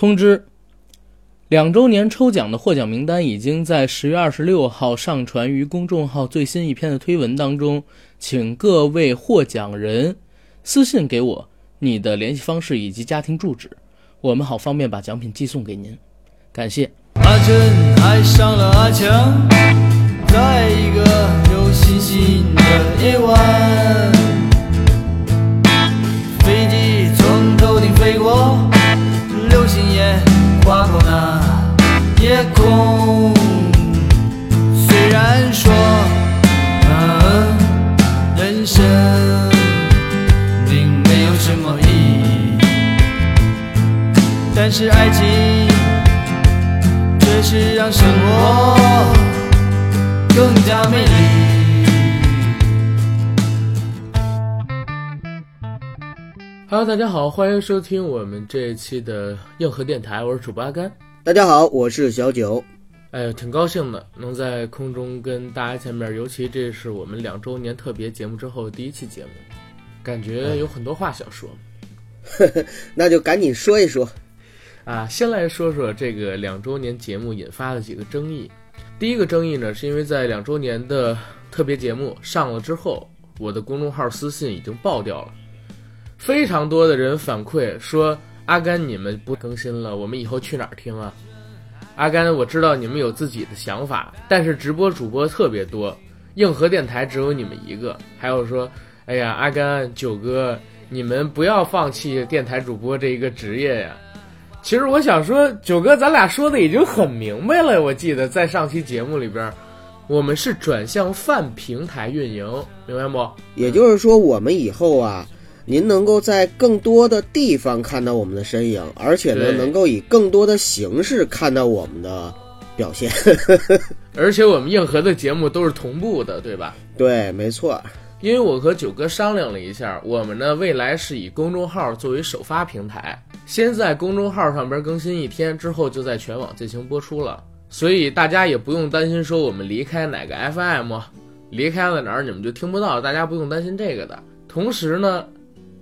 通知：两周年抽奖的获奖名单已经在十月二十六号上传于公众号最新一篇的推文当中，请各位获奖人私信给我你的联系方式以及家庭住址，我们好方便把奖品寄送给您。感谢。阿珍爱上了阿强，在一个有星星的夜晚，飞机从头顶飞过，星也划过那夜空。虽然说，嗯，人生并没有什么意义，但是爱情。却是让生活更加美丽。Hello，大家好，欢迎收听我们这一期的硬核电台，我是主播阿甘。大家好，我是小九。哎，挺高兴的，能在空中跟大家见面，尤其这是我们两周年特别节目之后第一期节目，感觉有很多话想说。呵 呵那就赶紧说一说。啊，先来说说这个两周年节目引发的几个争议。第一个争议呢，是因为在两周年的特别节目上了之后，我的公众号私信已经爆掉了，非常多的人反馈说：“阿甘，你们不更新了，我们以后去哪儿听啊？”阿甘，我知道你们有自己的想法，但是直播主播特别多，硬核电台只有你们一个。还有说：“哎呀，阿甘、九哥，你们不要放弃电台主播这一个职业呀。”其实我想说，九哥，咱俩说的已经很明白了。我记得在上期节目里边，我们是转向泛平台运营，明白不？也就是说，我们以后啊，您能够在更多的地方看到我们的身影，而且呢，能够以更多的形式看到我们的表现。而且我们硬核的节目都是同步的，对吧？对，没错。因为我和九哥商量了一下，我们呢未来是以公众号作为首发平台，先在公众号上边更新一天，之后就在全网进行播出了。所以大家也不用担心说我们离开哪个 FM，离开了哪儿你们就听不到，大家不用担心这个的。同时呢，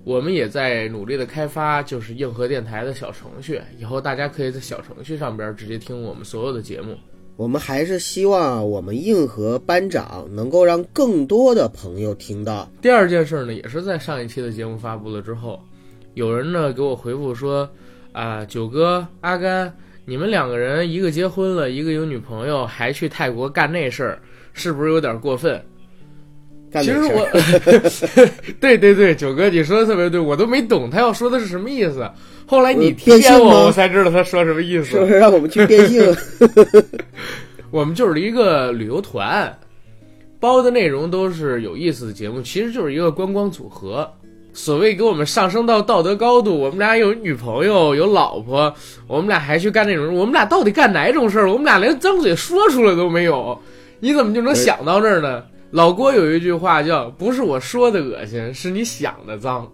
我们也在努力的开发就是硬核电台的小程序，以后大家可以在小程序上边直接听我们所有的节目。我们还是希望我们硬核班长能够让更多的朋友听到。第二件事呢，也是在上一期的节目发布了之后，有人呢给我回复说，啊，九哥、阿甘，你们两个人一个结婚了，一个有女朋友，还去泰国干那事儿，是不是有点过分？其实我，对对对，九哥你说的特别对，我都没懂他要说的是什么意思。后来你呃变性吗贴我，我才知道他说什么意思。是不是让我们去变性？我们就是一个旅游团，包的内容都是有意思的节目，其实就是一个观光组合。所谓给我们上升到道德高度，我们俩有女朋友，有老婆，我们俩还去干那种，我们俩到底干哪种事儿？我们俩连张嘴说出来都没有，你怎么就能想到这儿呢？老郭有一句话叫“不是我说的恶心，是你想的脏”。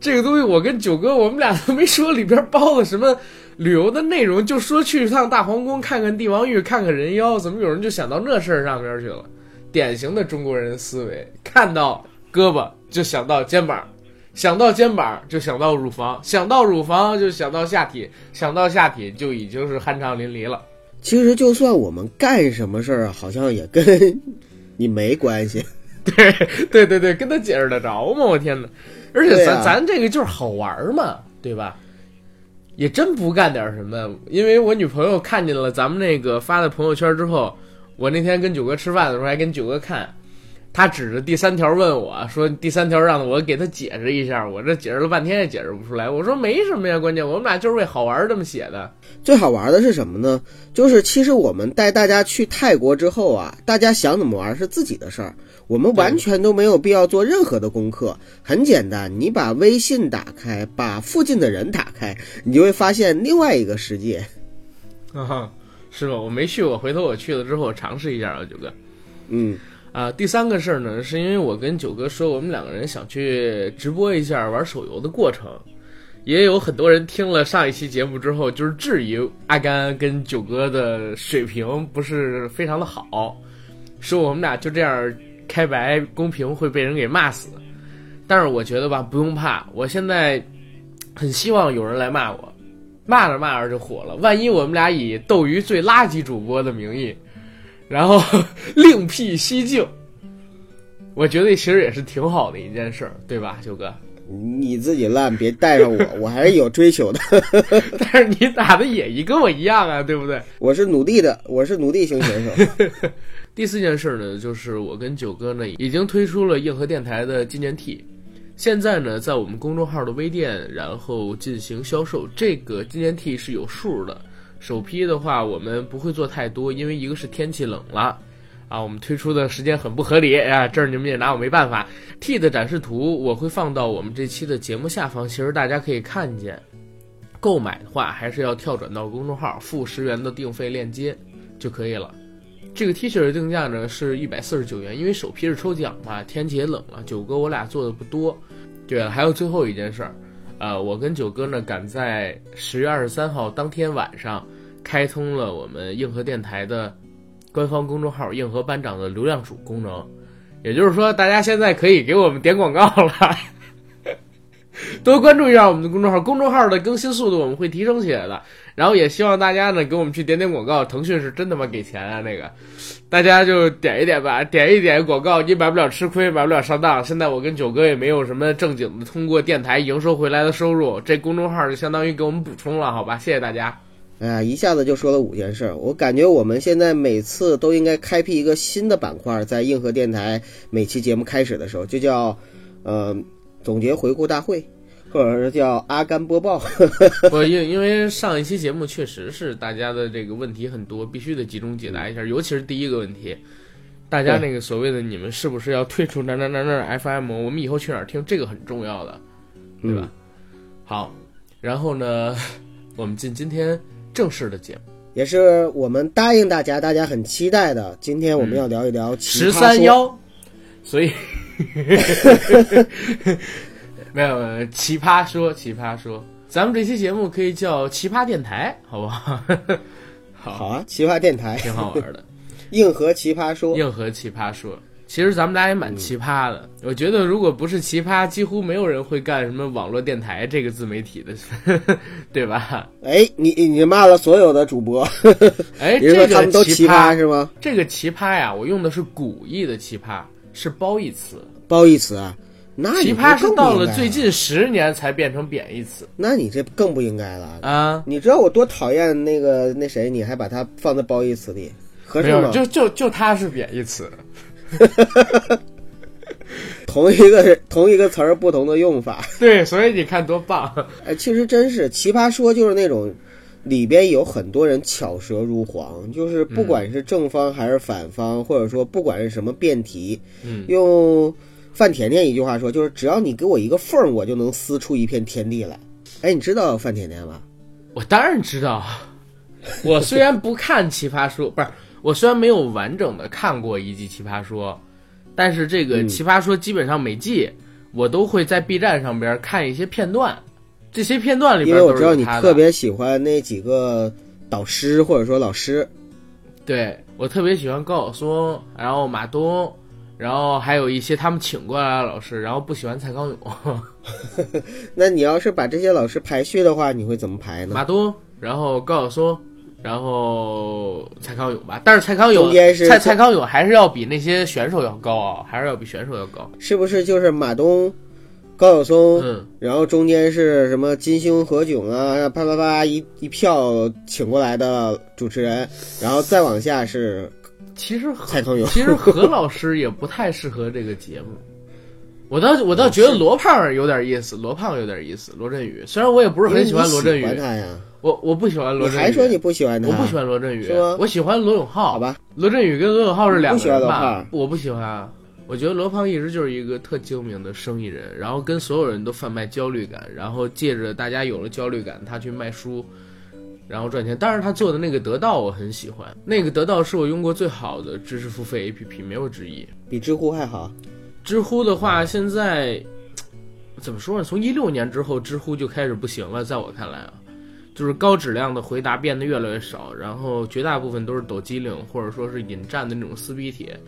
这个东西我跟九哥我们俩都没说里边包了什么旅游的内容，就说去一趟大皇宫看看帝王玉，看看人妖，怎么有人就想到那事儿上边去了？典型的中国人思维，看到胳膊就想到肩膀，想到肩膀就想到乳房，想到乳房就想到下体，想到下体就已经是酣畅淋漓了。其实就算我们干什么事儿，好像也跟你没关系。对对对对，跟他解释得着吗？我天哪！而且咱、啊咱这个就是好玩嘛，对吧？也真不干点什么，因为我女朋友看见了咱们那个发的朋友圈之后，我那天跟九哥吃饭的时候还跟九哥看，他指着第三条问我说：“第三条让我给他解释一下。”我这解释了半天也解释不出来。我说没什么呀，关键我们俩就是为好玩儿这么写的。最好玩的是什么呢？就是其实我们带大家去泰国之后啊，大家想怎么玩是自己的事儿，我们完全都没有必要做任何的功课。很简单，你把微信打开，把附近的人打开，你就会发现另外一个世界。啊，是吧？我没去过，回头我去了之后我尝试一下啊，九哥。嗯，啊，第三个事儿呢，是因为我跟九哥说，我们两个人想去直播一下玩手游的过程。也有很多人听了上一期节目之后，就是质疑阿甘跟九哥的水平不是非常的好，说我们俩就这样开白公屏会被人给骂死。但是我觉得吧，不用怕，我现在很希望有人来骂我，骂着骂着就火了。万一我们俩以斗鱼最垃圾主播的名义，然后 另辟蹊径，我觉得其实也是挺好的一件事儿，对吧，九哥？你自己烂，别带上我，我还是有追求的。但是你打的也一跟我一样啊，对不对？我是努力的，我是努力型选手。第四件事呢，就是我跟九哥呢已经推出了硬核电台的纪念 T，现在呢在我们公众号的微店，然后进行销售。这个纪念 T 是有数的，首批的话我们不会做太多，因为一个是天气冷了。啊，我们推出的时间很不合理啊，这儿你们也拿我没办法。T 的展示图我会放到我们这期的节目下方，其实大家可以看见。购买的话，还是要跳转到公众号，付十元的定费链接就可以了。这个 T 恤的定价呢是一百四十九元，因为首批是抽奖嘛，天气也冷了，九哥我俩做的不多。对了，还有最后一件事儿，呃，我跟九哥呢赶在十月二十三号当天晚上开通了我们硬核电台的。官方公众号“硬核班长”的流量主功能，也就是说，大家现在可以给我们点广告了。多关注一下我们的公众号，公众号的更新速度我们会提升起来的。然后也希望大家呢给我们去点点广告，腾讯是真他妈给钱啊！那个，大家就点一点吧，点一点广告，你买不了吃亏，买不了上当。现在我跟九哥也没有什么正经的通过电台营收回来的收入，这公众号就相当于给我们补充了，好吧？谢谢大家。哎呀，一下子就说了五件事，我感觉我们现在每次都应该开辟一个新的板块，在硬核电台每期节目开始的时候，就叫呃总结回顾大会，或者是叫阿甘播报。不，因因为上一期节目确实是大家的这个问题很多，必须得集中解答一下，尤其是第一个问题，大家那个所谓的你们是不是要退出哪哪哪哪 FM？我们以后去哪儿听？这个很重要的，对吧？好，然后呢，我们进今天。正式的节目，也是我们答应大家，大家很期待的。今天我们要聊一聊十三幺，所以 没有没有奇葩说，奇葩说，咱们这期节目可以叫奇葩电台，好不好？好。啊，奇葩电台。挺好玩的，硬核奇葩说，硬核奇葩说。其实咱们俩也蛮奇葩的，我觉得如果不是奇葩，几乎没有人会干什么网络电台这个自媒体的，对吧？哎，你你骂了所有的主播，哎，这个他们都奇葩是吗？这个奇葩呀，我用的是古意的奇葩，是褒义词。褒义词啊，那奇葩是到了最近十年才变成贬义词。那你这更不应该了啊！你知道我多讨厌那个那谁，你还把它放在褒义词里，合适吗？就就就它是贬义词。同一个同一个词儿，不同的用法。对，所以你看多棒！哎，其实真是奇葩说，就是那种里边有很多人巧舌如簧，就是不管是正方还是反方，或者说不管是什么辩题，嗯，用范甜甜一句话说，就是只要你给我一个缝儿，我就能撕出一片天地来。哎，你知道范甜甜吗？我当然知道。我虽然不看奇葩说，不是。我虽然没有完整的看过一季《奇葩说》，但是这个《奇葩说》基本上每季我都会在 B 站上边看一些片段，这些片段里边因为我知道你特别喜欢那几个导师或者说老师，对我特别喜欢高晓松，然后马东，然后还有一些他们请过来的老师，然后不喜欢蔡康永。那你要是把这些老师排序的话，你会怎么排呢？马东，然后高晓松。然后蔡康永吧，但是蔡康永蔡蔡康永还是要比那些选手要高啊，还是要比选手要高。是不是就是马东、高晓松？嗯，然后中间是什么金星、何炅啊，啪啪啪一一票请过来的主持人，然后再往下是，其实蔡康永，其实何老师也不太适合这个节目。我倒我倒觉得罗胖有点意思，罗胖有点意思，罗振宇。虽然我也不是很喜欢罗振宇。他呀。我我不喜欢罗振宇，还说你不喜欢他？我不喜欢罗振宇，我喜欢罗永浩。好吧，罗振宇跟罗永浩是两个人吧？我不喜欢，我觉得罗胖一直就是一个特精明的生意人，然后跟所有人都贩卖焦虑感，然后借着大家有了焦虑感，他去卖书，然后赚钱。但是他做的那个得到我很喜欢，那个得到是我用过最好的知识付费 APP，没有之一，比知乎还好。知乎的话，现在怎么说呢？从一六年之后，知乎就开始不行了，在我看来啊。就是高质量的回答变得越来越少，然后绝大部分都是抖机灵或者说是引战的那种撕逼帖，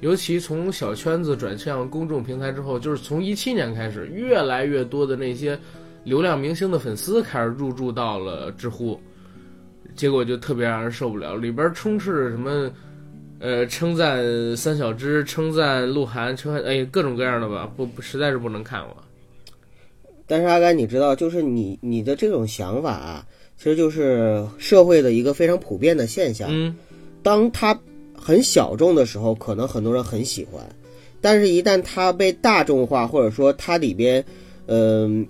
尤其从小圈子转向公众平台之后，就是从一七年开始，越来越多的那些流量明星的粉丝开始入驻到了知乎，结果就特别让人受不了，里边充斥着什么，呃，称赞三小只，称赞鹿晗，称赞哎各种各样的吧，不不实在是不能看我。但是阿甘，你知道，就是你你的这种想法啊，其实就是社会的一个非常普遍的现象。嗯，当它很小众的时候，可能很多人很喜欢，但是一旦它被大众化，或者说它里边，嗯、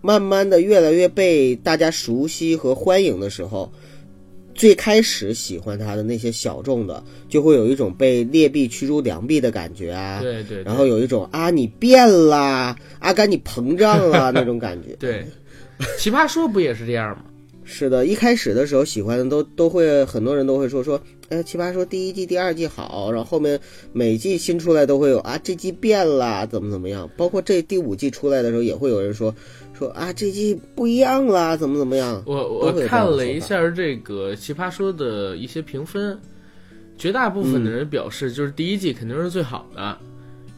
慢慢的越来越被大家熟悉和欢迎的时候，最开始喜欢它的那些小众的，就会有一种被劣币驱逐良币的感觉啊。对对，对然后有一种啊，你变啦，阿甘你膨胀了那种感觉。对，奇葩说不也是这样吗？是的，一开始的时候喜欢的都都会很多人都会说说，哎，奇葩说第一季、第二季好，然后后面每季新出来都会有啊，这季变了，怎么怎么样，包括这第五季出来的时候也会有人说说啊，这季不一样啦，怎么怎么样。我我看了一下这个奇葩说的一些评分，绝大部分的人表示就是第一季肯定是最好的，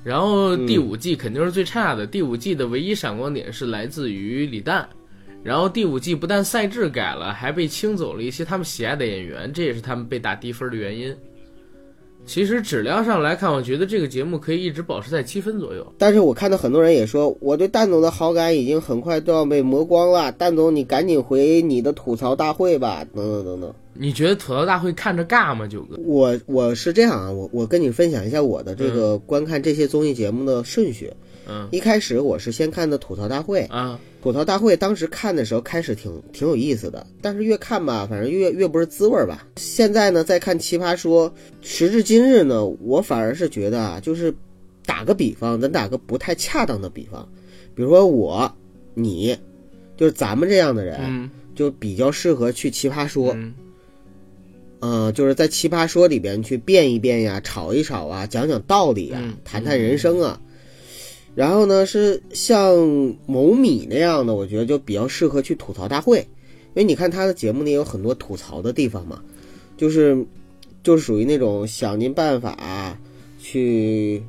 然后第五季肯定是最差的。第五季的唯一闪光点是来自于李诞，然后第五季不但赛制改了，还被清走了一些他们喜爱的演员，这也是他们被打低分的原因。其实质量上来看，我觉得这个节目可以一直保持在七分左右。但是我看到很多人也说，我对蛋总的好感已经很快都要被磨光了，蛋总你赶紧回你的吐槽大会吧，等等等等。你觉得吐槽大会看着尬吗，九哥？我我是这样啊，我我跟你分享一下我的这个观看这些综艺节目的顺序。嗯一开始我是先看的吐槽大会，啊，吐槽大会当时看的时候开始挺挺有意思的，但是越看吧，反正越越不是滋味儿吧。现在呢，再看奇葩说，时至今日呢，我反而是觉得啊，就是打个比方，咱打个不太恰当的比方，比如说我、你，就是咱们这样的人，嗯就比较适合去奇葩说。嗯呃，就是在奇葩说里边去辩一辩呀，吵一吵啊，讲讲道理啊，嗯谈谈人生啊。然后呢，是像某米那样的，我觉得就比较适合去吐槽大会，因为你看他的节目里有很多吐槽的地方嘛，就是就是属于那种想尽办法去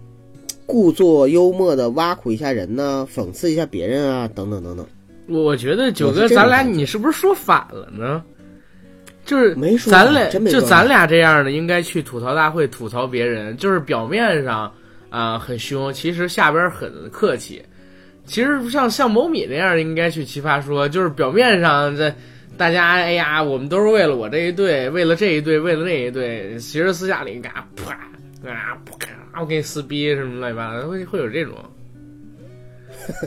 故作幽默的挖苦一下人呢，讽刺一下别人啊，等等等等。我我觉得九哥，咱俩你是不是说反了呢？就是没说咱俩就咱俩这样的，应该去吐槽大会吐槽别人，就是表面上啊、很凶，其实下边很客气。其实像像某米那样，应该去奇葩说，就是表面上这大家哎呀，我们都是为了我这一队，为了这一队，为了那一队，其实私下里嘎啪啊啪，我给你撕逼什么乱七八糟，会会有这种。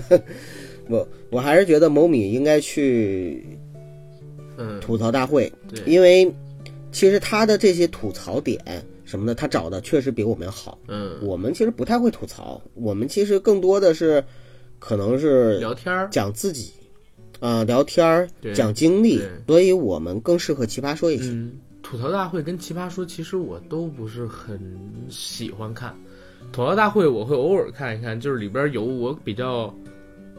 我我还是觉得某米应该去嗯，吐槽大会，对，因为其实他的这些吐槽点什么的，他找的确实比我们好。嗯，我们其实不太会吐槽，我们其实更多的是可能是聊天儿，讲自己，啊、聊天儿对讲经历，所以我们更适合奇葩说一些。嗯，吐槽大会跟奇葩说其实我都不是很喜欢看。吐槽大会我会偶尔看一看，就是里边有我比较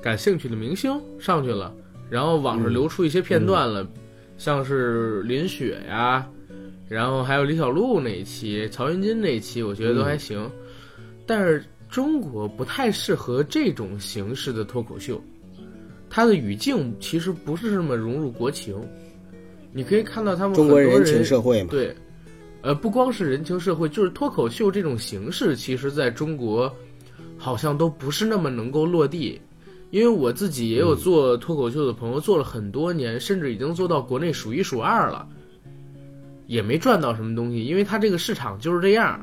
感兴趣的明星上去了，然后网上流出一些片段了，像是林雪呀，然后还有李小璐那一期、曹云金那一期，我觉得都还行。但是中国不太适合这种形式的脱口秀，它的语境其实不是这么融入国情。你可以看到他们中国人情社会嘛，对，呃，不光是人情社会，就是脱口秀这种形式，其实在中国好像都不是那么能够落地。因为我自己也有做脱口秀的朋友，做了很多年，甚至已经做到国内数一数二了，也没赚到什么东西，因为它这个市场就是这样。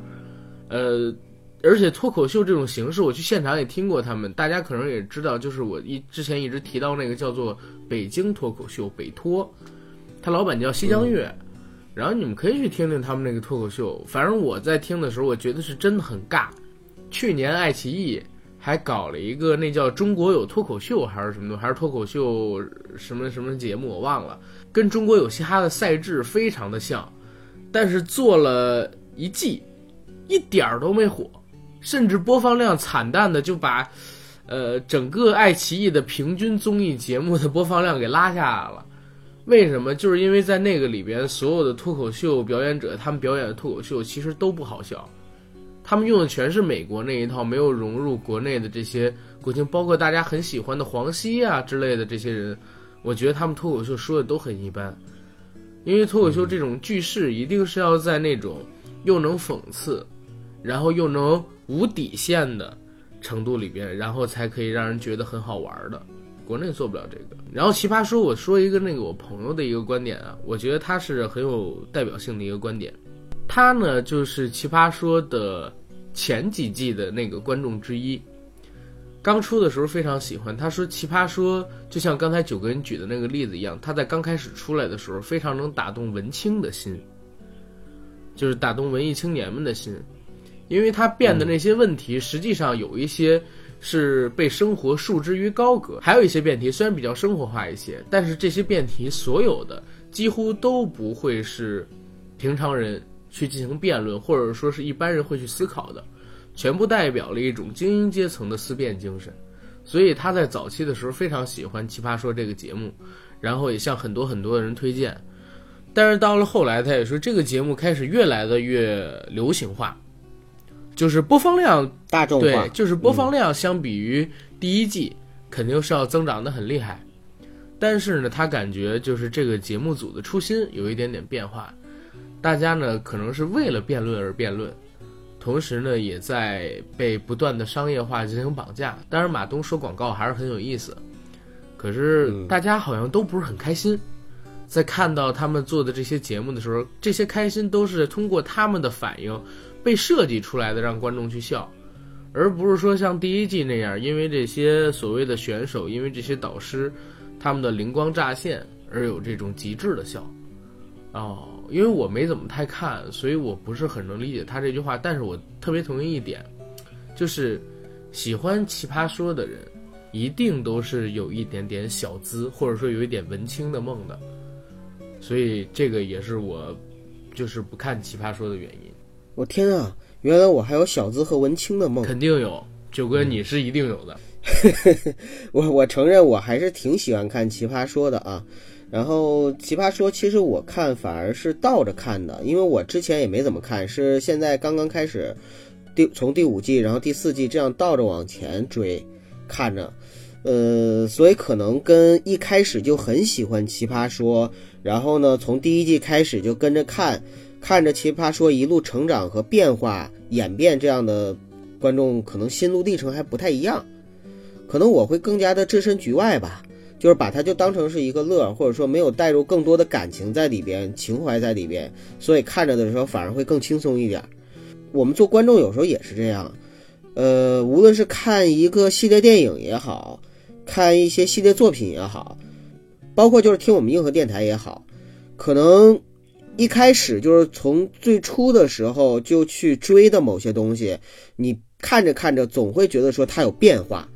呃，而且脱口秀这种形式，我去现场也听过他们，大家可能也知道，就是我一之前一直提到那个叫做北京脱口秀北脱，他老板叫西江月。然后你们可以去听听他们那个脱口秀，反正我在听的时候，我觉得是真的很尬。去年爱奇艺还搞了一个那叫“中国有脱口秀”还是什么的，还是脱口秀什么什么节目，我忘了，跟中国有嘻哈的赛制非常的像，但是做了一季，一点儿都没火，甚至播放量惨淡的就把，呃，整个爱奇艺的平均综艺节目的播放量给拉下来了。为什么？就是因为在那个里边，所有的脱口秀表演者，他们表演的脱口秀其实都不好笑，他们用的全是美国那一套，没有融入国内的这些国情，包括大家很喜欢的黄西啊之类的这些人，我觉得他们脱口秀说的都很一般。因为脱口秀这种句式一定是要在那种又能讽刺，然后又能无底线的程度里边，然后才可以让人觉得很好玩的。国内做不了这个。然后奇葩说，我说一个那个我朋友的一个观点啊，我觉得他是很有代表性的一个观点。他呢就是奇葩说的前几季的那个观众之一。刚出的时候非常喜欢，他说奇葩说就像刚才九哥你举的那个例子一样，他在刚开始出来的时候非常能打动文青的心，就是打动文艺青年们的心，因为他辩的那些问题，实际上有一些是被生活束之于高阁，还有一些辩题虽然比较生活化一些，但是这些辩题所有的几乎都不会是平常人去进行辩论，或者说是一般人会去思考的。全部代表了一种精英阶层的思辨精神，所以他在早期的时候非常喜欢《奇葩说》这个节目，然后也向很多很多的人推荐。但是到了后来，他也说这个节目开始越来的越流行化，就是播放量大众化对，，就是播放量相比于第一季肯定是要增长的很厉害。但是呢，他感觉就是这个节目组的初心有一点点变化，大家呢可能是为了辩论而辩论。同时呢，也在被不断的商业化进行绑架。当然，马东说广告还是很有意思，可是嗯大家好像都不是很开心。在看到他们做的这些节目的时候，这些开心都是通过他们的反应被设计出来的，让观众去笑，而不是说像第一季那样，因为这些所谓的选手，因为这些导师他们的灵光乍现而有这种极致的笑。哦，因为我没怎么太看，所以我不是很能理解他这句话。但是我特别同意一点，就是喜欢奇葩说的人，一定都是有一点点小资，或者说有一点文青的梦的。所以这个也是我就是不看奇葩说的原因。我天啊，原来我还有小资和文青的梦。肯定有，九哥你是一定有的。我我承认我还是挺喜欢看奇葩说的啊。然后奇葩说其实我看反而是倒着看的，因为我之前也没怎么看，是现在刚刚开始第从第五季，然后第四季这样倒着往前追看着。呃，所以可能跟一开始就很喜欢奇葩说，然后呢从第一季开始就跟着看，看着奇葩说一路成长和变化演变这样的观众，可能心路历程还不太一样。可能我会更加的置身局外吧，就是把它就当成是一个乐，或者说没有带入更多的感情在里边、情怀在里边，所以看着的时候反而会更轻松一点。我们做观众有时候也是这样，呃，无论是看一个系列电影也好，看一些系列作品也好，包括就是听我们硬核电台也好，可能一开始就是从最初的时候就去追的某些东西，你看着看着总会觉得说它有变化。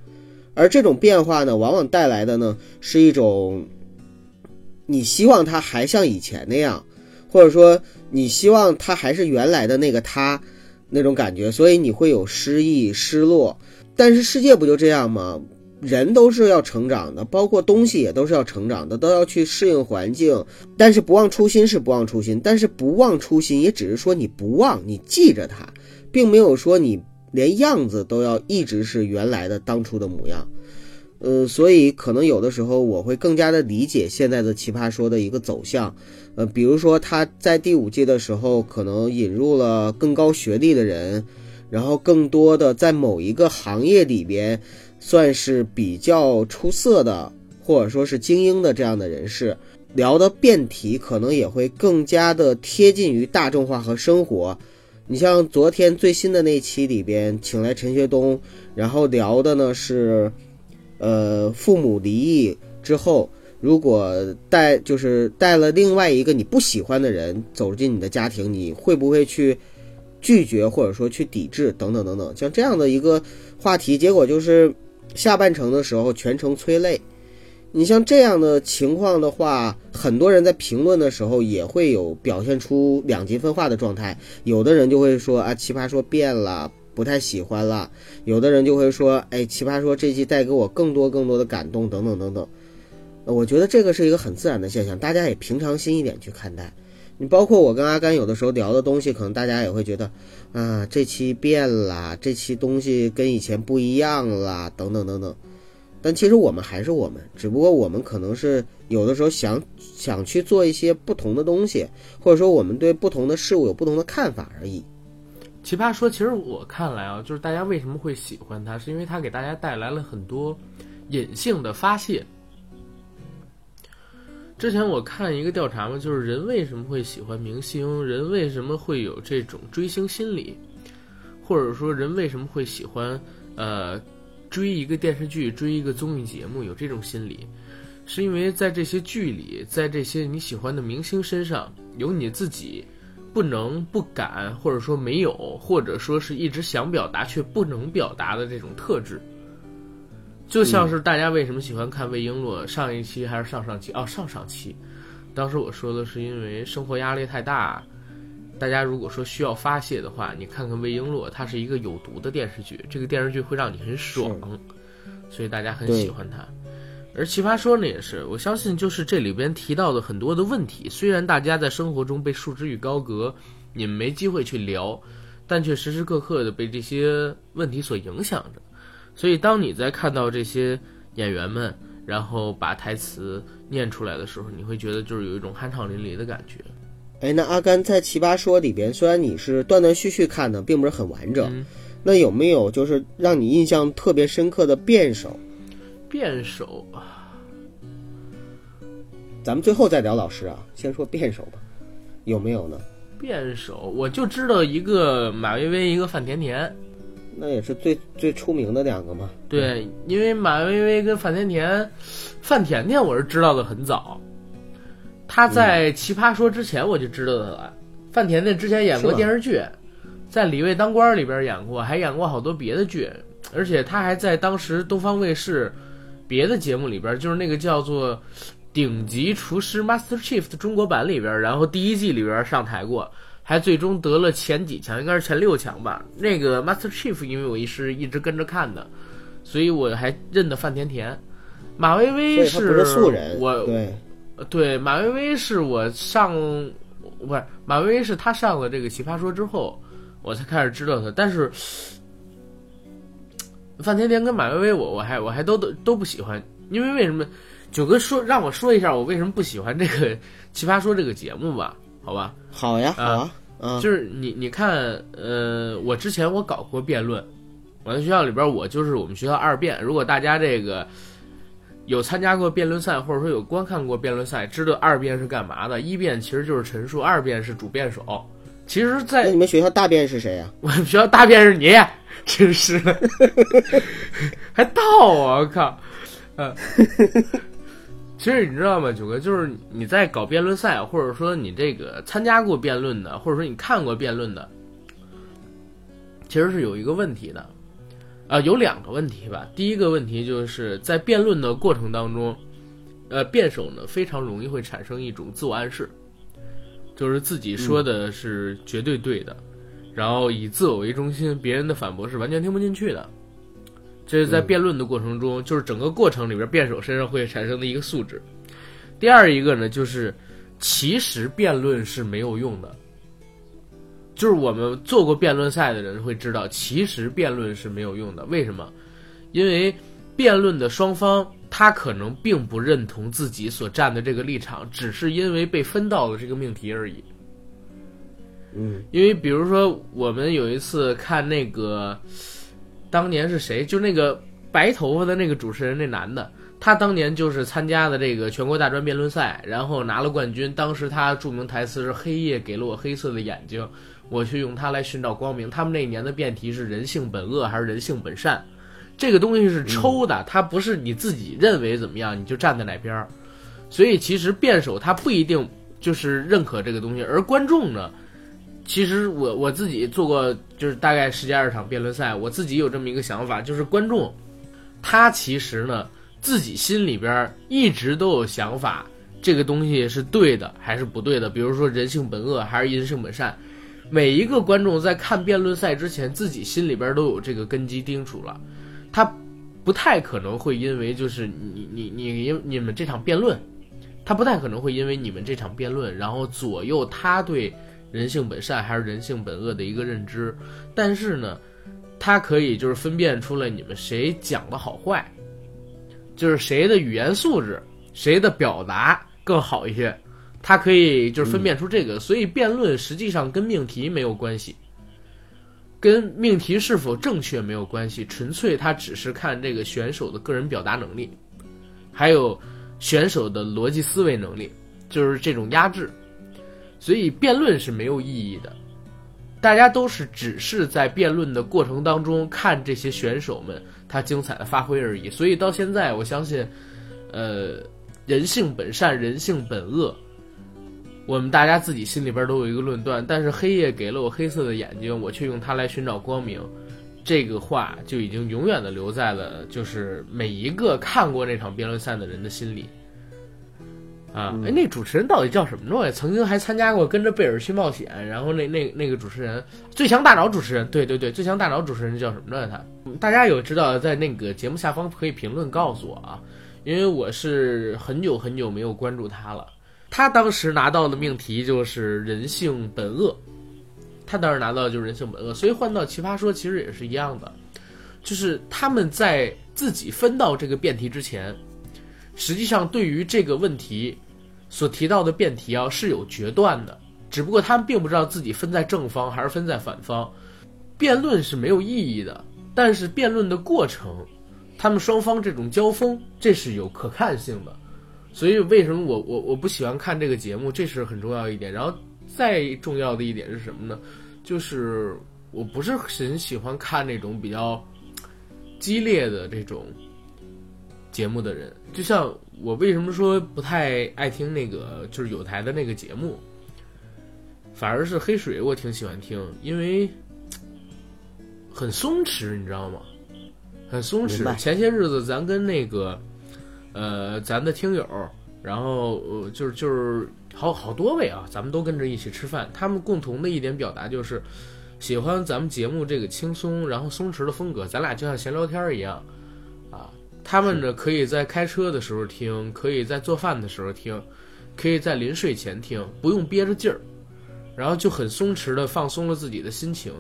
而这种变化呢，往往带来的呢是一种，你希望他还像以前那样，或者说你希望他还是原来的那个他那种感觉，所以你会有失意、失落。但是世界不就这样吗？人都是要成长的，包括东西也都是要成长的，都要去适应环境。但是不忘初心是不忘初心，但是不忘初心也只是说你不忘，你记着它，并没有说你。连样子都要一直是原来的当初的模样，呃，所以可能有的时候我会更加的理解现在的奇葩说的一个走向，呃，比如说他在第五季的时候可能引入了更高学历的人，然后更多的在某一个行业里边算是比较出色的或者说是精英的这样的人士，聊的辩题可能也会更加的贴近于大众化和生活。你像昨天最新的那期里边，请来陈学冬，然后聊的呢是，呃，父母离异之后，如果带就是带了另外一个你不喜欢的人走进你的家庭，你会不会去拒绝或者说去抵制等等等等，像这样的一个话题，结果就是下半程的时候全程催泪。你像这样的情况的话，很多人在评论的时候也会有表现出两极分化的状态。有的人就会说啊，奇葩说变了，不太喜欢了；有的人就会说，哎，奇葩说这季带给我更多更多的感动，等等等等。我觉得这个是一个很自然的现象，大家也平常心一点去看待。你包括我跟阿甘有的时候聊的东西，可能大家也会觉得，啊，这期变了，这期东西跟以前不一样了，等等等等。但其实我们还是我们，只不过我们可能是有的时候想想去做一些不同的东西，或者说我们对不同的事物有不同的看法而已。奇葩说，其实我看来啊，就是大家为什么会喜欢它，是因为它给大家带来了很多隐性的发泄。之前我看一个调查嘛，就是人为什么会喜欢明星，人为什么会有这种追星心理，或者说人为什么会喜欢呃追一个电视剧、追一个综艺节目，有这种心理，是因为在这些剧里，在这些你喜欢的明星身上，有你自己不能、不敢，或者说没有，或者说是一直想表达却不能表达的这种特质。就像是大家为什么喜欢看魏璎珞？上一期还是上上期？哦，上上期，当时我说的是因为生活压力太大，大家如果说需要发泄的话，你看看魏璎珞，它是一个有毒的电视剧，这个电视剧会让你很爽，所以大家很喜欢它。而奇葩说呢，也是，我相信就是这里边提到的很多的问题，虽然大家在生活中被束之于高阁，你们没机会去聊，但却时时刻刻的被这些问题所影响着。所以，当你在看到这些演员们，然后把台词念出来的时候，你会觉得就是有一种酣畅淋漓的感觉。哎，那阿甘在《奇葩说》里边，虽然你是断断续续看的，并不是很完整，嗯那有没有就是让你印象特别深刻的辩手？辩手，咱们最后再聊老师啊，先说辩手吧，有没有呢？辩手，我就知道一个马薇薇，一个范甜甜。那也是最最出名的两个嘛。对，因为马薇薇跟范甜甜，范甜甜我是知道的很早，她在《奇葩说》之前我就知道他了。范甜甜之前演过电视剧，在《李卫当官》里边演过，还演过好多别的剧，而且他还在当时东方卫视别的节目里边，就是那个叫做《顶级厨师 Master Chief》的中国版里边，然后第一季里边上台过。还最终得了前几强，应该是前六强吧。那个 Master Chief，因为我一是一直跟着看的，所以我还认得范甜甜。马薇薇是素人，我对，对马薇薇是我上不是马薇薇是她上了这个奇葩说之后，我才开始知道她。但是范甜甜跟马薇薇，我我还我还都都都不喜欢，因为为什么？九哥说让我说一下我为什么不喜欢这个奇葩说这个节目吧，好吧？好呀，好啊，啊，就是你你看，呃，我之前我搞过辩论，我在学校里边我就是我们学校二辩。如果大家这个有参加过辩论赛，或者说有观看过辩论赛，知道二辩是干嘛的。一辩其实就是陈述，二辩是主辩手。其实，那在你们学校大辩是谁呀、我 们学校大辩是你，真是的，还倒我，我靠，呃。其实你知道吗，九哥，就是你在搞辩论赛，或者说你这个参加过辩论的，或者说你看过辩论的，其实是有一个问题的，啊、有两个问题吧。第一个问题就是在辩论的过程当中，呃，辩手呢非常容易会产生一种自我暗示，就是自己说的是绝对对的，然后以自我为中心，别人的反驳是完全听不进去的。这是在辩论的过程中，就是整个过程里边辩手身上会产生的一个素质。第二一个呢，就是其实辩论是没有用的，就是我们做过辩论赛的人会知道，其实辩论是没有用的。为什么？因为辩论的双方他可能并不认同自己所站的这个立场，只是因为被分到了这个命题而已。嗯，因为比如说，我们有一次看那个，当年是谁？就那个白头发的那个主持人，那男的，他当年就是参加的这个全国大专辩论赛，然后拿了冠军。当时他著名台词是“黑夜给了我黑色的眼睛，我去用它来寻找光明”。他们那一年的辩题是“人性本恶还是人性本善”，这个东西是抽的，它不是你自己认为怎么样你就站在哪边儿。所以其实辩手他不一定就是认可这个东西，而观众呢？其实我我自己做过，就是大概十几二十场辩论赛，我自己有这么一个想法，就是观众，他其实呢自己心里边一直都有想法，这个东西是对的还是不对的？比如说人性本恶还是人性本善，每一个观众在看辩论赛之前，自己心里边都有这个根基叮嘱了，他不太可能会因为就是你你你你你们这场辩论。他不太可能会因为你们这场辩论，然后左右他对人性本善还是人性本恶的一个认知。但是呢，他可以就是分辨出来你们谁讲的好坏，就是谁的语言素质、谁的表达更好一些。他可以就是分辨出这个，所以辩论实际上跟命题没有关系，跟命题是否正确没有关系，纯粹他只是看这个选手的个人表达能力，还有选手的逻辑思维能力，就是这种压制。所以辩论是没有意义的，大家都是只是在辩论的过程当中看这些选手们他精彩的发挥而已。所以到现在，我相信，呃，人性本善，人性本恶。我们大家自己心里边都有一个论断，但是黑夜给了我黑色的眼睛，我却用它来寻找光明。这个话就已经永远的留在了，就是每一个看过那场辩论赛的人的心里。啊，哎，那主持人到底叫什么来着？曾经还参加过《跟着贝尔去冒险》，然后那那那个主持人，最强大脑主持人，对对对，最强大脑主持人叫什么来着？他，大家有知道，在那个节目下方可以评论告诉我啊，因为我是很久很久没有关注他了。他当时拿到的命题就是人性本恶，他当时拿到的就是人性本恶，所以换到奇葩说其实也是一样的，就是他们在自己分到这个辩题之前，实际上对于这个问题所提到的辩题啊是有决断的，只不过他们并不知道自己分在正方还是分在反方，辩论是没有意义的，但是辩论的过程，他们双方这种交锋，这是有可看性的。所以为什么我我我不喜欢看这个节目？这是很重要一点。然后再重要的一点是什么呢？就是我不是很喜欢看那种比较激烈的这种节目的人。就像我为什么说不太爱听那个就是有台的那个节目，反而是黑水我挺喜欢听，因为很松弛，你知道吗？很松弛。前些日子咱跟那个。呃，咱的听友，然后呃，就是就是好好多位啊，咱们都跟着一起吃饭。他们共同的一点表达就是，喜欢咱们节目这个轻松然后松弛的风格。咱俩就像闲聊天一样，啊，他们呢可以在开车的时候听，可以在做饭的时候听，可以在临睡前听，不用憋着劲儿，然后就很松弛的放松了自己的心情。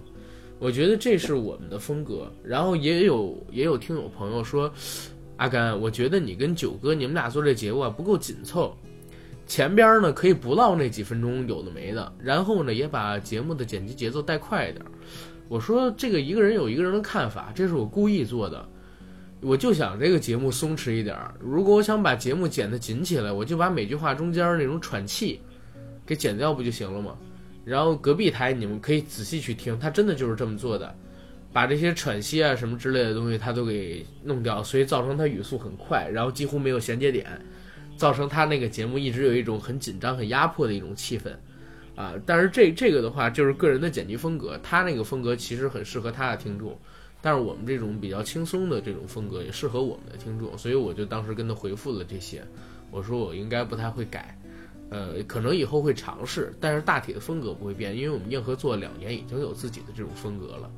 我觉得这是我们的风格。然后也有也有听友朋友说。阿甘，我觉得你跟九哥你们俩做这节目啊不够紧凑，前边呢可以不唠那几分钟有的没的，然后呢也把节目的剪辑节奏带快一点。我说这个一个人有一个人的看法，这是我故意做的，我就想这个节目松弛一点。如果我想把节目剪得紧起来，我就把每句话中间那种喘气给剪掉不就行了吗？然后隔壁台你们可以仔细去听，他真的就是这么做的。把这些喘息啊什么之类的东西，他都给弄掉，所以造成他语速很快，然后几乎没有衔接点，造成他那个节目一直有一种很紧张、很压迫的一种气氛，啊！但是这这个的话就是个人的剪辑风格，他那个风格其实很适合他的听众，但是我们这种比较轻松的这种风格也适合我们的听众，所以我就当时跟他回复了这些，我说我应该不太会改，呃，可能以后会尝试，但是大体的风格不会变，因为我们硬核做了两年，已经有自己的这种风格了。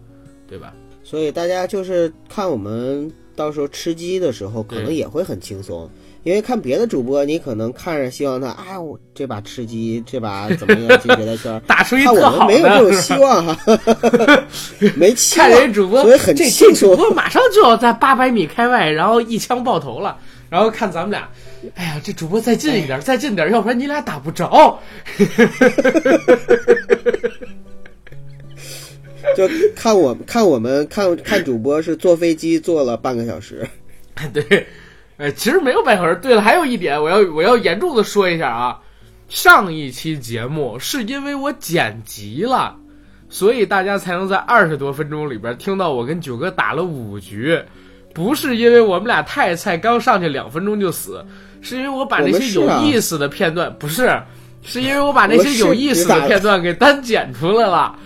对吧？所以大家就是看我们到时候吃鸡的时候，可能也会很轻松。因为看别的主播，你可能看着希望他啊，我这把吃鸡，这把怎么样进决赛圈？打出一看我们没有这种希望哈，没期望。看人主播，所以很这主播马上就要在八百米开外，然后一枪爆头了。然后看咱们俩，哎呀，这主播再近一点，再近点，要不然你俩打不着。就看我看我们看看主播是坐飞机坐了半个小时，对，哎，其实没有半小时。对了，还有一点，我要我要严重的说一下啊，上一期节目是因为我剪辑了，所以大家才能在二十多分钟里边听到我跟九哥打了五局，不是因为我们俩太菜，刚上去两分钟就死，是因为我把那些有意思的片段，不是，是因为我把那些有意思的片段给单剪出来了。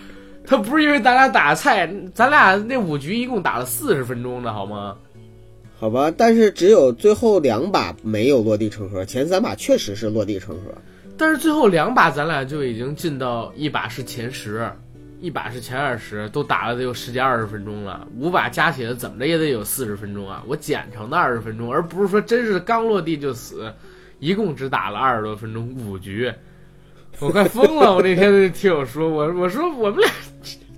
他不是因为咱俩打菜，咱俩那五局一共打了四十分钟的好吗？好吧，但是只有最后两把没有落地成盒，前三把确实是落地成盒。但是最后两把咱俩就已经进到一把是前十，一把是前二十，都打了得有十几二十分钟了。五把加起来怎么着也得有四十分钟啊！我减成的二十分钟，而不是说真是刚落地就死，一共只打了二十多分钟，五局，我快疯了！我那天就听我说，我我说我们俩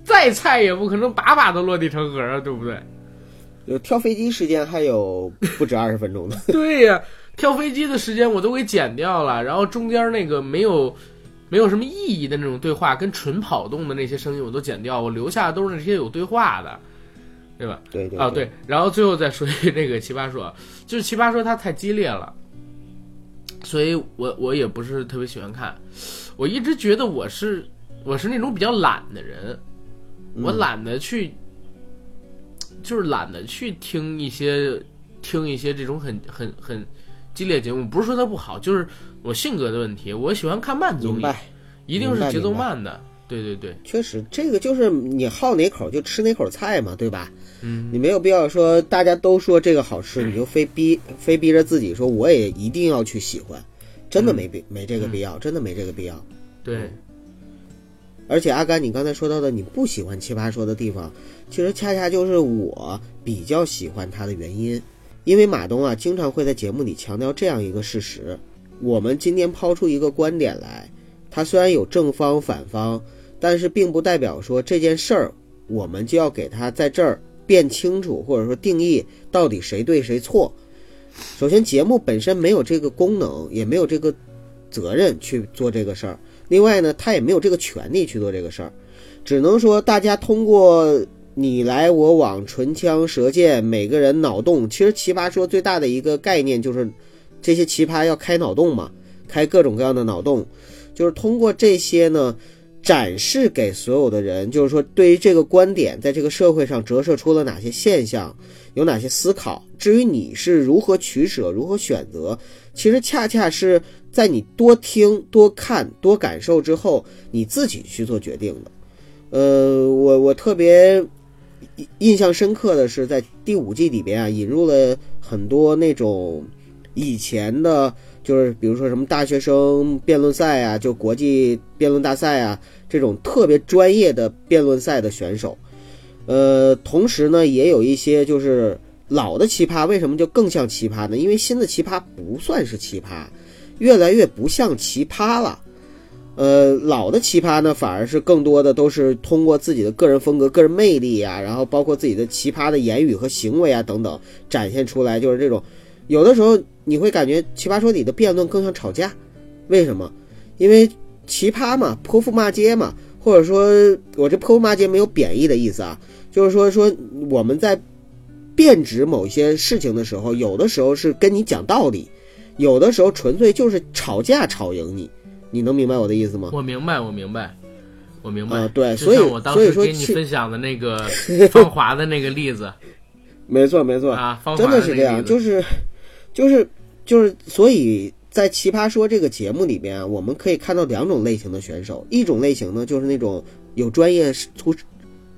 再菜也不可能把把都落地成盒啊，对不对？有跳飞机时间还有不止二十分钟呢。对呀，跳飞机的时间我都给剪掉了，然后中间那个没有没有什么意义的那种对话，跟纯跑动的那些声音我都剪掉，我留下的都是那些有对话的，对吧？对对啊，对，然后最后再说一那个奇葩说，就是奇葩说它太激烈了，所以我我也不是特别喜欢看。我一直觉得我是我是那种比较懒的人，我懒得去，就是懒得去听一些听一些这种很很很激烈节目。不是说它不好，就是我性格的问题。我喜欢看慢综艺，一定是节奏慢的。对对对，确实，这个就是你好哪口就吃哪口菜嘛，对吧？嗯，你没有必要说大家都说这个好吃，你就非逼非逼着自己说我也一定要去喜欢，真的没必没这个必要，真的没这个必要。对，而且阿甘，你刚才说到的你不喜欢奇葩说的地方，其实恰恰就是我比较喜欢他的原因。因为马东啊，经常会在节目里强调这样一个事实：我们今天抛出一个观点来，它虽然有正方反方，但是并不代表说这件事儿我们就要给它在这儿辩清楚，或者说定义到底谁对谁错。首先，节目本身没有这个功能，也没有这个责任去做这个事儿。另外呢，他也没有这个权利去做这个事儿，只能说大家通过你来我往、唇枪舌剑，每个人脑洞。其实奇葩说最大的一个概念就是，这些奇葩要开脑洞嘛，开各种各样的脑洞，就是通过这些呢，展示给所有的人，就是说对于这个观点，在这个社会上折射出了哪些现象，有哪些思考。至于你是如何取舍、如何选择，其实恰恰是在你多听、多看、多感受之后，你自己去做决定的。呃，我我特别印象深刻的是，在第五季里边啊，引入了很多那种以前的，就是比如说什么大学生辩论赛啊，就国际辩论大赛啊，这种特别专业的辩论赛的选手。呃，同时呢，也有一些就是老的奇葩，为什么就更像奇葩呢？因为新的奇葩不算是奇葩，越来越不像奇葩了。呃，老的奇葩呢，反而是更多的都是通过自己的个人风格、个人魅力呀、然后包括自己的奇葩的言语和行为啊等等，展现出来，就是这种。有的时候你会感觉奇葩说里的辩论更像吵架，为什么？因为奇葩嘛，泼妇骂街嘛，或者说我这泼妇骂街没有贬义的意思啊，就是说说我们在辩指某些事情的时候，有的时候是跟你讲道理，有的时候纯粹就是吵架吵赢你。你能明白我的意思吗？我明白，我明白，我明白。啊对所以我当时所以说其给你分享的那个 芳华的那个例子没错，没错，啊，真的是这样，就是，就是，就是，所以在《奇葩说》这个节目里边啊，我们可以看到两种类型的选手，一种类型呢就是那种有专业出，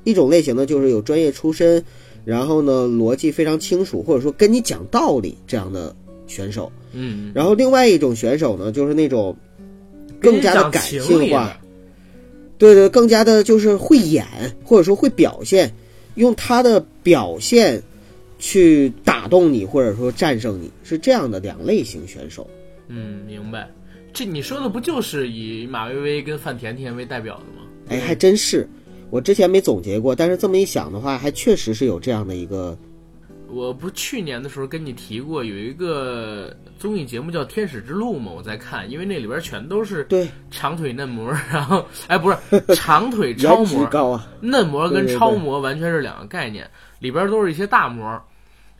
一种类型呢就是有专业出身，然后呢逻辑非常清楚，或者说跟你讲道理这样的选手，嗯，然后另外一种选手呢就是那种更加的感性化，对对，更加的就是会演，或者说会表现，用他的表现去打动你，或者说战胜你，是这样的两类型选手。嗯，明白。这你说的不就是以马薇薇跟范甜甜为代表的吗？哎，还真是，我之前没总结过，但是这么一想的话，还确实是有这样的一个，我不去年的时候跟你提过，有一个综艺节目叫《天使之路》嘛，我在看，因为那里边全都是对长腿嫩模，然后 哎不是长腿超模，高啊，嫩模跟超模完全是两个概念，里边都是一些大模。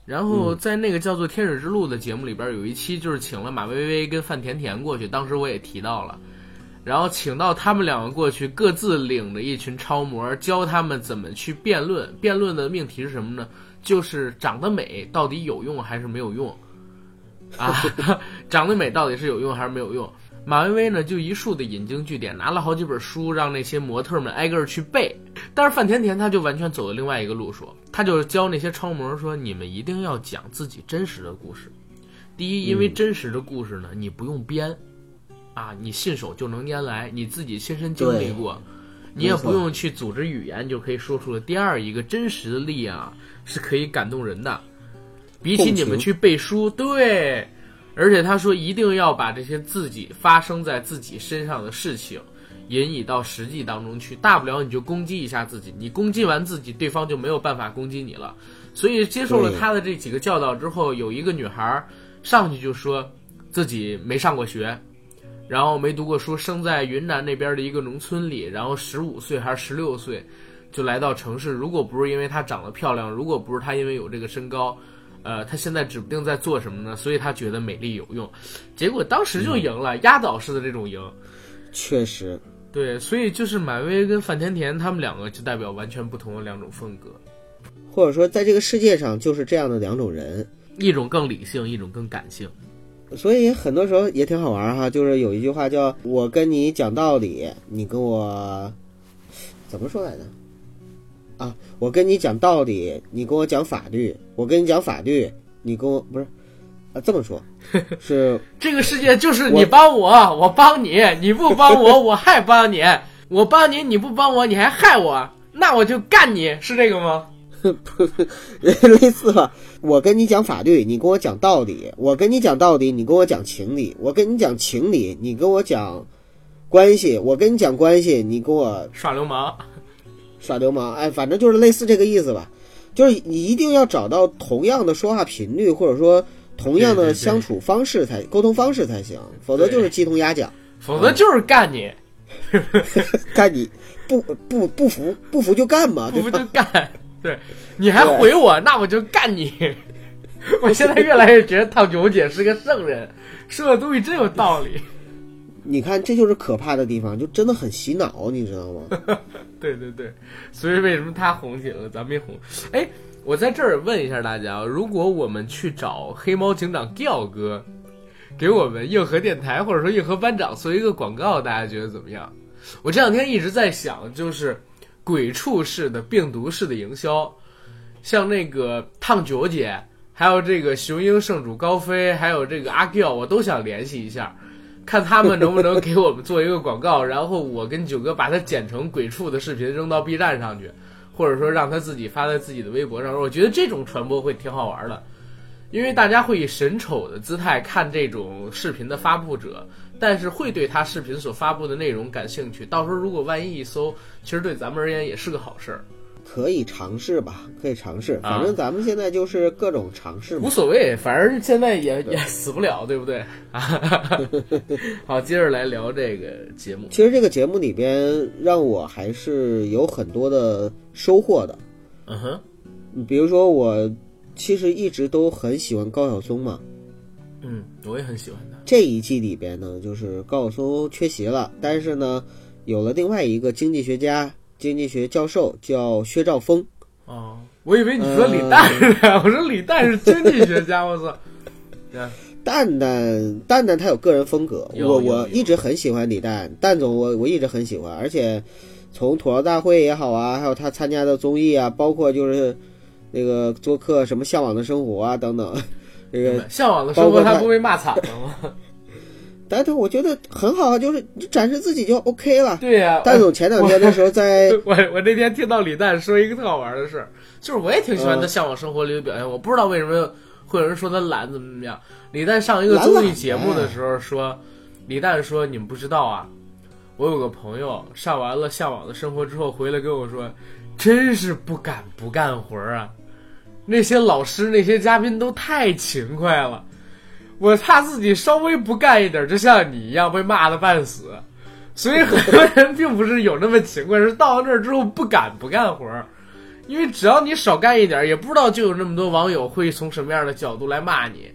然后在那个叫做《天使之路》的节目里边，有一期就是请了马薇薇跟范甜甜过去，当时我也提到了，然后请到他们两个过去，各自领着一群超模，教他们怎么去辩论。辩论的命题是什么呢？就是长得美到底有用还是没有用？啊，长得美到底是有用还是没有用？马薇薇呢，就一树的引经据典，拿了好几本书，让那些模特们挨个儿去背。但是范甜甜她就完全走了另外一个路数，她就是教那些超模说：你们一定要讲自己真实的故事。第一，因为真实的故事呢，你不用编，啊，你信手就能拈来，你自己亲身经历过，你也不用去组织语言就可以说出来。第二，一个真实的力啊是可以感动人的，比起你们去背书，对。而且他说一定要把这些自己发生在自己身上的事情引以到实际当中去，大不了你就攻击一下自己，你攻击完自己，对方就没有办法攻击你了。所以接受了他的这几个教导之后，有一个女孩儿上去就说自己没上过学，然后没读过书，生在云南那边的一个农村里，然后十五岁还是十六岁就来到城市。如果不是因为她长得漂亮，如果不是她因为有这个身高，呃，他现在指不定在做什么呢。所以他觉得美丽有用，结果当时就赢了，压倒式的这种赢。确实，对，所以就是满威跟范甜甜他们两个就代表完全不同的两种风格，或者说在这个世界上就是这样的两种人。一种更理性，一种更感性。所以很多时候也挺好玩哈，就是有一句话叫“我跟你讲道理，你跟我怎么说来着？啊，我跟你讲道理，你跟我讲法律；我跟你讲法律，你跟我不是啊这么说，是这个世界就是你帮我，我帮你，你不帮我，我还帮你，我帮你，你不帮我，你还害我，那我就干你，是这个吗？类似吧。我跟你讲法律，你跟我讲道理；我跟你讲道理，你跟我讲情理；我跟你讲情理，你跟我讲关系；我跟你讲关系，你跟我耍流氓，耍流氓，哎，反正就是类似这个意思吧。就是你一定要找到同样的说话频率，或者说同样的相处方式才沟通方式才行，否则就是鸡同鸭讲。否则就是干你，干你不不不服不服就干嘛，不服？就干。对，你还回我，那我就干你。我现在越来越觉得烫九姐是个圣人，说的东西真有道理。你看，这就是可怕的地方，就真的很洗脑，你知道吗？对对对，所以为什么他红起来了，咱没红？哎，我在这儿问一下大家，如果我们去找黑猫警长 Giao 哥，给我们硬核电台或者说硬核班长做一个广告，大家觉得怎么样？我这两天一直在想，就是鬼畜式的、病毒式的营销，像那个烫九姐，还有这个雄鹰圣主高飞，还有这个阿 Q，我都想联系一下。看他们能不能给我们做一个广告，然后我跟九哥把它剪成鬼畜的视频扔到 B 站上去，或者说让他自己发在自己的微博上。我觉得这种传播会挺好玩的，因为大家会以神丑的姿态看这种视频的发布者，但是会对他视频所发布的内容感兴趣。到时候如果万一一搜，其实对咱们而言也是个好事儿，可以尝试吧，可以尝试。啊反正咱们现在就是各种尝试嘛无。所谓，反正现在也也死不了，对不对？好，接着来聊这个节目。其实这个节目里边让我还是有很多的收获的。嗯哼，比如说，我其实一直都很喜欢高晓松嘛。嗯，我也很喜欢他。这一季里边呢，就是高晓松缺席了，但是呢，有了另外一个经济学家、经济学教授叫薛兆丰。哦，我以为你说李诞呢，我说李诞是经济学家，我操！蛋蛋蛋蛋他有个人风格，我我一直很喜欢李诞，蛋总我我一直很喜欢，而且从吐槽大会也好啊，还有他参加的综艺啊，包括就是那个做客什么向往的生活啊等等，这个向往的生活，他不被骂惨了吗？蛋总我觉得很好啊，就是你展示自己就 OK 了。对呀、戴总前两天的时候在 我我那天听到李诞说一个特好玩的事儿，就是我也挺喜欢他《向往生活》里的表现，我不知道为什么会有人说他懒怎么怎么样。李诞上一个综艺节目的时候说，李诞说：“你们不知道啊，我有个朋友上完了《向往的生活》之后回来跟我说，真是不敢不干活啊！那些老师那些嘉宾都太勤快了，我怕自己稍微不干一点，就像你一样被骂的半死。”所以很多人并不是有那么勤快，是到了那儿之后不敢不干活儿，因为只要你少干一点儿，也不知道就有那么多网友会从什么样的角度来骂你。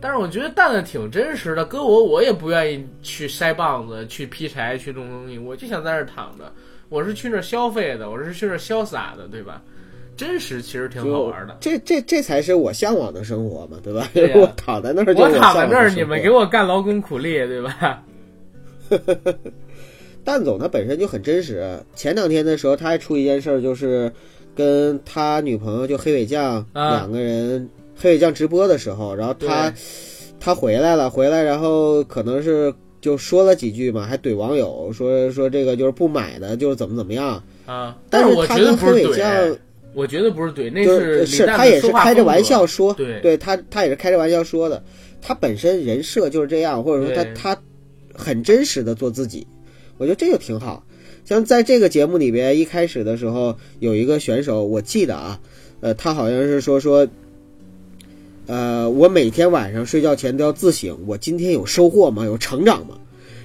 但是我觉得蛋蛋挺真实的，搁我我也不愿意去筛棒子、去劈柴、去弄东西，我就想在那儿躺着。我是去那儿消费的，我是去那儿潇洒的，对吧？真实其实挺好玩的。这这这才是我向往的生活嘛，对吧？我躺在那儿就我躺在那儿，你们给我干劳工苦力，对吧？蛋总他本身就很真实。前两天的时候，他还出一件事儿，就是跟他女朋友就黑尾酱、啊两个人，黑尾酱直播的时候，然后他他回来了，回来然后可能是就说了几句嘛，还怼网友说说这个就是不买的，就是怎么怎么样。啊，但是我觉得尾酱，我觉得不是怼，那就是他也是开着玩笑说，对他他也是开着玩笑说的。他本身人设就是这样，或者说他他很真实的做自己，我觉得这就挺好。像在这个节目里边，一开始的时候有一个选手，我记得啊，呃，他好像是说说，呃，我每天晚上睡觉前都要自省，我今天有收获吗？有成长吗？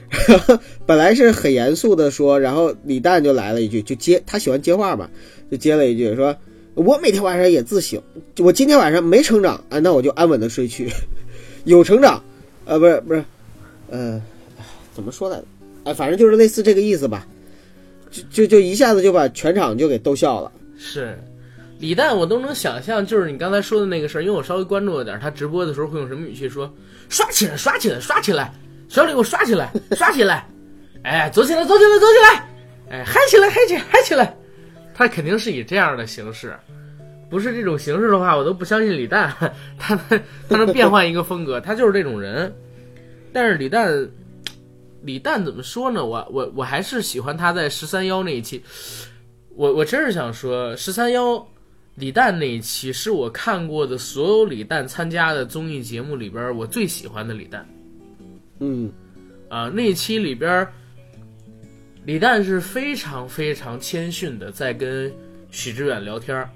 本来是很严肃的说，然后李诞就来了一句，就接他喜欢接话嘛，就接了一句说：“我每天晚上也自省，我今天晚上没成长啊，那我就安稳的睡去。有成长，呃，不是不是，呃，怎么说来着？哎，反正就是类似这个意思吧。就就就一下子就把全场就给逗笑了。是，李诞我都能想象，就是你刚才说的那个事儿，因为我稍微关注了点，他直播的时候会用什么语气说：“刷起来，刷起来，刷起来，小李给我刷起来，刷起来，哎，走起来，走起来，走起来，哎，嗨起来，嗨起来，嗨起来。”他肯定是以这样的形式，不是这种形式的话，我都不相信李诞他能他能变换一个风格，他就是这种人。但是李诞，李诞怎么说呢？我我我还是喜欢他在十三幺那一期。我我真是想说，十三幺李诞那一期是我看过的所有李诞参加的综艺节目里边我最喜欢的李诞嗯。啊、那一期里边，李诞是非常非常谦逊的在跟许知远聊天儿。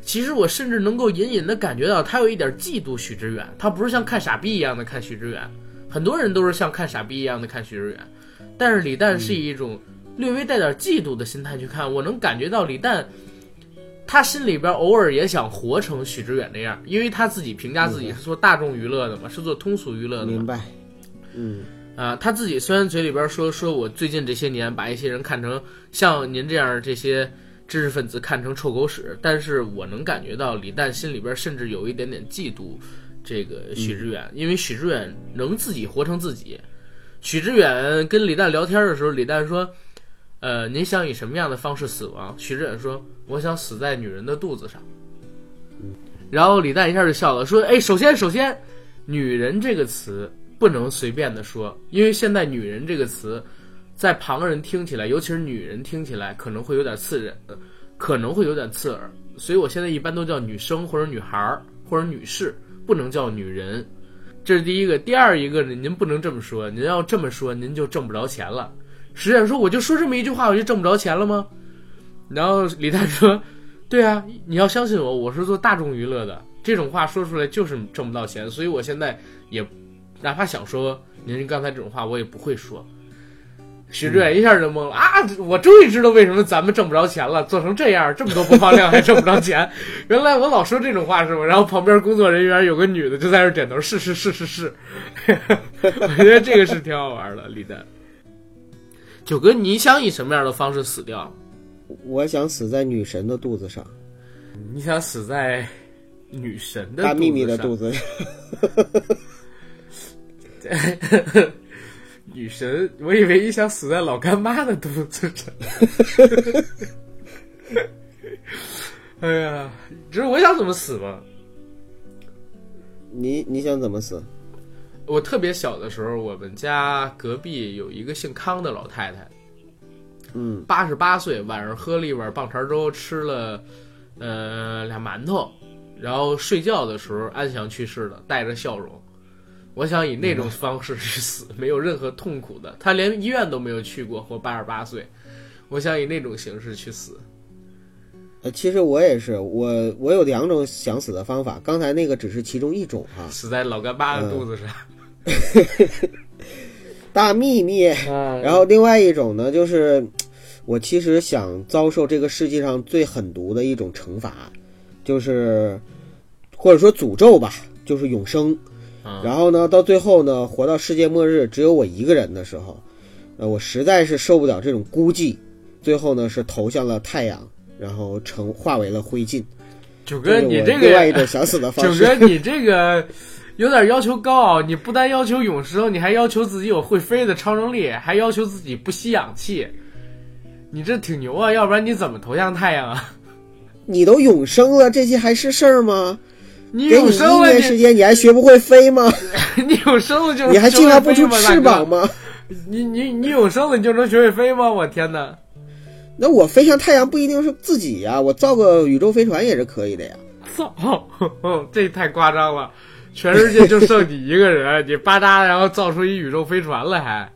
其实我甚至能够隐隐的感觉到他有一点嫉妒许知远，他不是像看傻逼一样的看许知远，很多人都是像看傻逼一样的看许知远，但是李诞是以一种略微带点嫉妒的心态去看，我能感觉到李诞，他心里边偶尔也想活成许知远那样，因为他自己评价自己是做大众娱乐的嘛，是做通俗娱乐的嘛，明白。嗯啊，他自己虽然嘴里边说说我最近这些年把一些人看成像您这样这些知识分子看成臭狗屎，但是我能感觉到李诞心里边甚至有一点点嫉妒这个许知远，因为许知远能自己活成自己。许知远跟李诞聊天的时候，李诞说：“呃，您想以什么样的方式死亡？”许志远说：“我想死在女人的肚子上。”然后李诞一下就笑了，说：“哎，首先首先，女人这个词不能随便的说，因为现在“女人”这个词，在旁人听起来，尤其是女人听起来，可能会有点刺人，可能会有点刺耳。所以我现在一般都叫女生或者女孩儿或者女士，不能叫女人。这是第一个。第二一个呢，您不能这么说，您要这么说，您就挣不着钱了。石远说，我就说这么一句话，我就挣不着钱了吗？然后李诞说：“对啊，你要相信我，我是做大众娱乐的，这种话说出来就是挣不到钱，所以我现在也哪怕想说您刚才这种话，我也不会说。”许知远一下就懵了啊！我终于知道为什么咱们挣不着钱了，做成这样，这么多播放量还挣不着钱。原来我老说这种话是吗？然后旁边工作人员有个女的就在那点头，是是是是是。我觉得这个是挺好玩的，李诞。九哥，你想以什么样的方式死掉？我想死在女神的肚子上，你想死在女神的大秘密的肚肚子上。子？女神，我以为你想死在老干妈的肚子上。哎呀，你知道我想怎么死吗？你你想怎么死？我特别小的时候，我们家隔壁有一个姓康的老太太，嗯八十八岁，晚上喝了一碗棒碴粥，吃了呃俩馒头，然后睡觉的时候安详去世了，带着笑容。我想以那种方式去死，没有任何痛苦的。他连医院都没有去过，活八十八岁。我想以那种形式去死。呃，其实我也是，我我有两种想死的方法，刚才那个只是其中一种哈。死在老干妈的肚子上。大秘密。嗯 然后另外一种呢，就是我其实想遭受这个世界上最狠毒的一种惩罚，就是或者说诅咒吧，就是永生。嗯然后呢，到最后呢，活到世界末日只有我一个人的时候，呃，我实在是受不了这种孤寂，最后呢是投向了太阳，然后成化为了灰烬。九哥，你这个另外一种想死的方式。九哥，你这个有点要求高啊！你不单要求永生，你还要求自己有会飞的超能力，还要求自己不吸氧气。你这挺牛啊！要不然你怎么投向太阳啊？你都永生了，这些还是事儿吗？你永生了，年时你间，你还学不会飞吗？你永生了就 你还进化不出翅膀吗？你你你永生了，你就能学会飞吗？我天哪！那我飞向太阳不一定是自己呀、我造个宇宙飞船也是可以的呀。造，这太夸张了！全世界就剩你一个人，你吧嗒，然后造出一宇宙飞船来还。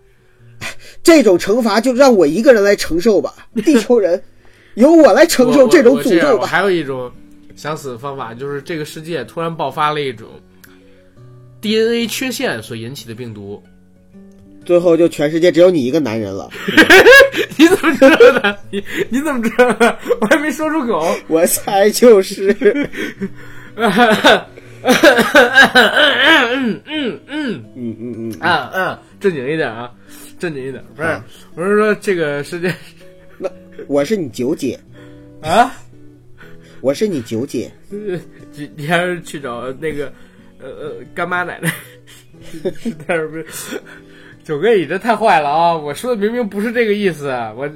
这种惩罚就让我一个人来承受吧，地球人，由我来承受这种诅咒吧。还有一种想死的方法，就是这个世界突然爆发了一种 DNA 缺陷所引起的病毒。最后就全世界只有你一个男人了，你怎么知道的？你你怎么知道的？我还没说出口。我猜就是。嗯嗯嗯嗯嗯嗯，啊嗯，正经一点啊，正经一点。不是啊，我是说这个世界我是你九姐，啊，我是你九姐，你你还是去找那个呃呃干妈奶奶，但是不是？九哥，你这太坏了啊！我说的明明不是这个意思，我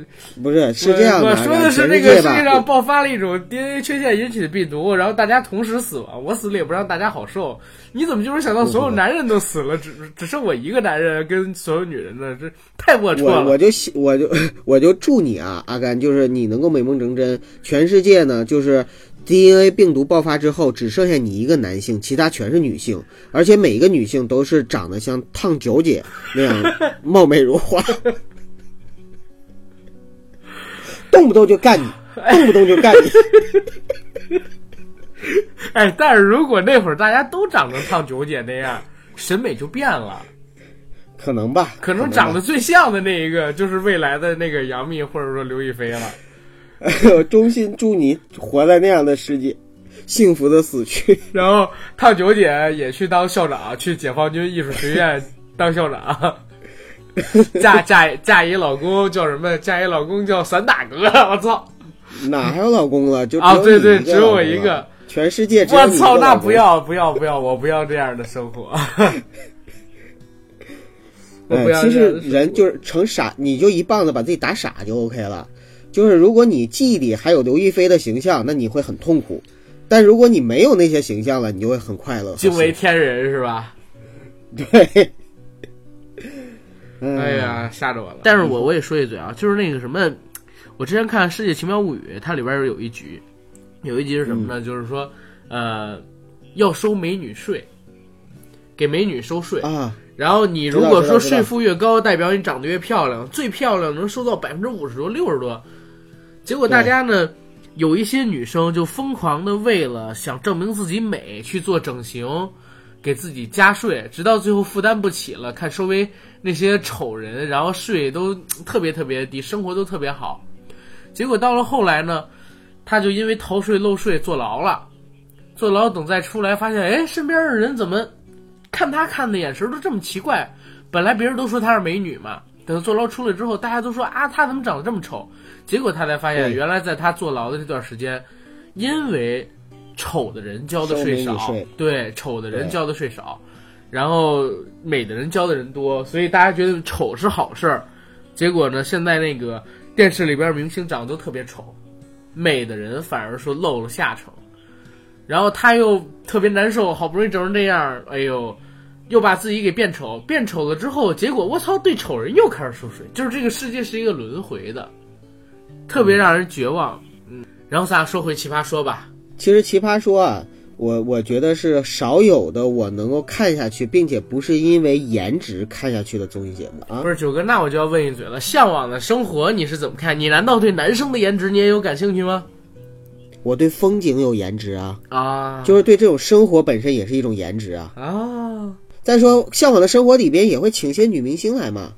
不是是这样的，我说的是全那个世界上爆发了一种 DNA 缺陷引起的病毒，然后大家同时死亡，我死了也不让大家好受。你怎么就是想到所有男人都死了，只只剩我一个男人跟所有女人呢？这太龌龊了。我我就希我就 我就祝你啊，阿甘，就是你能够美梦成真。全世界呢，就是 DNA 病毒爆发之后，只剩下你一个男性，其他全是女性，而且每一个女性都是长得像烫九姐那样貌美如花，动不动就干你，动不动就干你。哎，但是如果那会儿大家都长得烫九姐那样，审美就变了。可能吧，可能长得最像的那一个就是未来的那个杨幂或者说刘亦菲了。我 衷心祝你活在那样的世界，幸福的死去。然后烫九姐也去当校长，去解放军艺术学院 当校长。嫁嫁嫁一老公叫什么？嫁一老公叫散打哥。我操！哪还有老公了？就只啊，对对，只有我一个。全世界只有你我操！那不要不要不要！我不要这样的生活。我不哎，其实人就是成傻，你就一棒子把自己打傻就 OK 了。就是如果你记忆里还有刘亦菲的形象，那你会很痛苦；但如果你没有那些形象了，你就会很快乐。惊为天人是吧？对。哎，呀，吓着我了！但是我我也说一嘴啊，就是那个什么，我之前看《世界奇妙物语》，它里边有一局，有一集是什么呢？嗯就是说，呃，要收美女税，给美女收税。啊，然后你如果说税负越高，代表你长得越漂亮，最漂亮能收到百分之五十多、六十多。结果大家呢，有一些女生就疯狂的为了想证明自己美去做整形，给自己加税，直到最后负担不起了，看周围那些丑人，然后税都特别特别低，生活都特别好。结果到了后来呢，他就因为逃税漏税坐牢了，坐牢等再出来，发现哎，身边的人怎么看他看的眼神都这么奇怪？本来别人都说她是美女嘛，等他坐牢出来之后，大家都说啊，他怎么长得这么丑？结果他才发现，原来在他坐牢的这段时间，因为丑的人交的税少对，丑的人交的税少，然后美的人交的人多，所以大家觉得丑是好事儿。结果呢，现在那个电视里边明星长得都特别丑，美的人反而说露了下乘，然后他又特别难受，好不容易整成这样，哎呦，又把自己给变丑，变丑了之后，结果我操，对丑人又开始收水，就是这个世界是一个轮回的，特别让人绝望。嗯，然后咱俩说回奇葩说吧，其实奇葩说啊，我我觉得是少有的我能够看下去，并且不是因为颜值看下去的综艺节目啊不。是九哥，那我就要问一嘴了，向往的生活你是怎么看？你难道对男生的颜值你也有感兴趣吗？我对风景有颜值啊，啊，就是对这种生活本身也是一种颜值啊。啊，再说《向往的生活》里边也会请些女明星来嘛，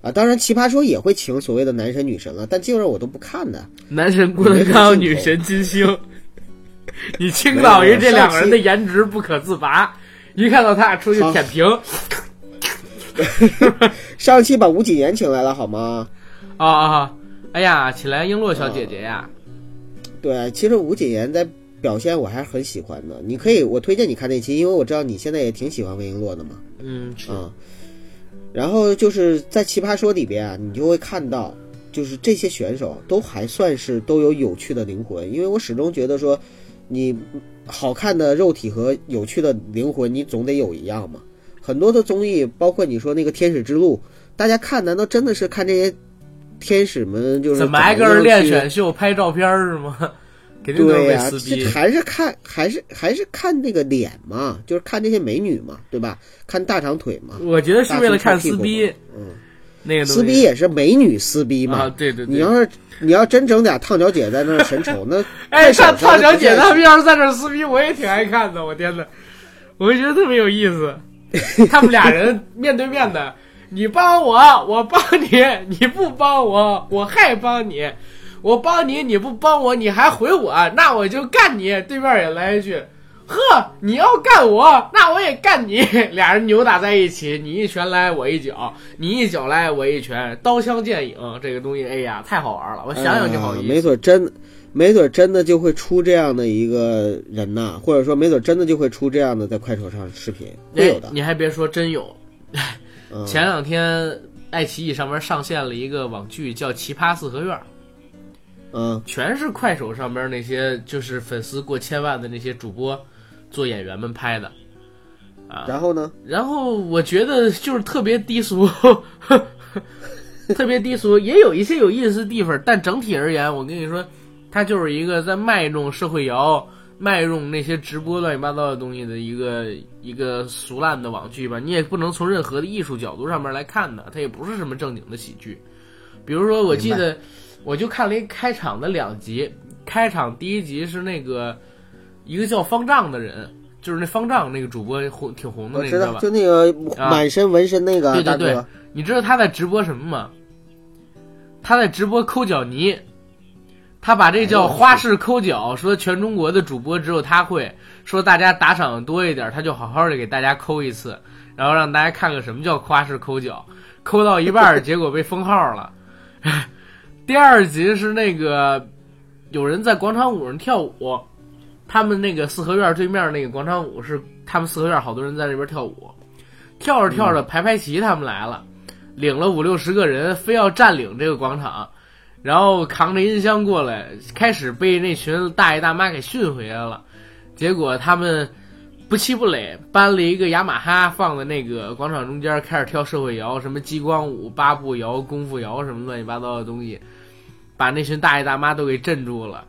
啊，当然奇葩说也会请所谓的男神女神了，但基本上我都不看的。男神郭德纲，女神金星，你青岛人这两个人的颜值不可自拔，一看到他俩出去舔屏，上期把吴谨言请来了好吗？啊啊！哎呀，请来璎珞小姐姐呀！对，其实吴谨言在表现我还是很喜欢的。你可以，我推荐你看那期，因为我知道你现在也挺喜欢魏璎珞的嘛。嗯，是啊、然后就是在奇葩说里边啊，你就会看到，就是这些选手都还算是都有有趣的灵魂，因为我始终觉得说，你好看的肉体和有趣的灵魂，你总得有一样嘛。很多的综艺，包括你说那个《天使之路》，大家看难道真的是看这些天使们就是怎么挨个练选秀拍照片是吗？对呀、被撕逼这。还是看还是还是看那个脸嘛，就是看那些美女嘛，对吧？看大长腿嘛，我觉得是为了看撕逼，嗯，那个撕逼也是美女撕逼嘛。啊，对对对。你要是你要真整俩烫脚姐在那儿神丑，那 哎，上烫脚姐了他们要是在这儿撕逼，我也挺爱看的。我天呐，我就觉得特别有意思。他们俩人面对面的，你帮我，我帮你；你不帮我，我还帮你。我帮你，你不帮我，你还回我，那我就干你。对面也来一句：“呵，你要干我，那我也干你。”俩人扭打在一起，你一拳来我一脚，你一脚来我一拳，刀枪剑影这个东西，哎呀，太好玩了。我想想就好意思。哎没准真，没准真的就会出这样的一个人呐，或者说没准真的就会出这样的在快手上视频，会有的哎。你还别说，真有。嗯前两天爱奇艺上面上线了一个网剧，叫《奇葩四合院》，嗯，全是快手上边那些就是粉丝过千万的那些主播做演员们拍的。啊然后呢？然后我觉得就是特别低俗，特别低俗，也有一些有意思的地方，但整体而言，我跟你说，它就是一个在卖弄社会摇、卖弄那些直播乱七八糟的东西的一个一个俗烂的网剧吧。你也不能从任何的艺术角度上面来看它，它也不是什么正经的喜剧。比如说，我记得我就看了一开场的两集，开场第一集是那个一个叫方丈的人。就是那方丈那个主播红挺红的那个，我知道，吧？就那个啊满身纹身那个大对对对，你知道他在直播什么吗？他在直播抠脚泥，他把这叫花式抠脚，说全中国的主播只有他会，说大家打赏多一点，他就好好的给大家抠一次，然后让大家看看什么叫花式抠脚，抠到一半儿，结果被封号了。第二集是那个有人在广场舞上跳舞，他们那个四合院对面那个广场舞是他们四合院好多人在那边跳舞，跳着跳着排排齐他们来了，领了五六十个人，非要占领这个广场，然后扛着音箱过来，开始被那群大爷大妈给训回来了，结果他们。不气不馁，搬了一个雅马哈放在那个广场中间，开始跳社会摇，什么激光舞、八步摇、功夫摇什么乱七八糟的东西，把那群大爷大妈都给镇住了。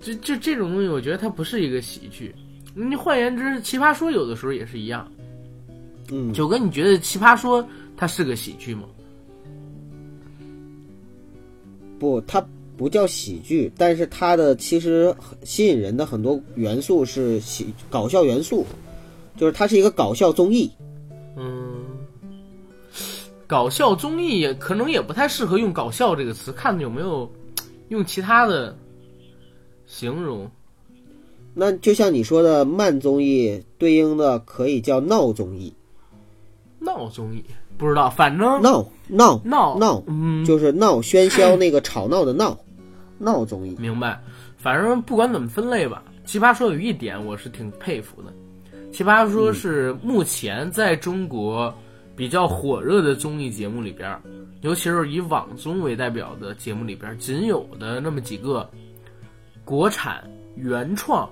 就就这种东西，我觉得它不是一个喜剧。你换言之，《奇葩说》有的时候也是一样。嗯，九哥，你觉得《奇葩说》它是个喜剧吗？不，它不叫喜剧，但是它的其实吸引人的很多元素是喜搞笑元素，就是它是一个搞笑综艺。嗯，搞笑综艺也可能也不太适合用“搞笑”这个词，看有没有用其他的形容。那就像你说的慢综艺，对应的可以叫闹综艺，闹综艺不知道，反正闹闹闹闹，嗯，就是闹喧嚣那个吵闹的闹，闹综艺。明白。反正不管怎么分类吧，《奇葩说》有一点我是挺佩服的，《奇葩说》是目前在中国比较火热的综艺节目里边，尤其是以网综为代表的节目里边，仅有的那么几个国产原创、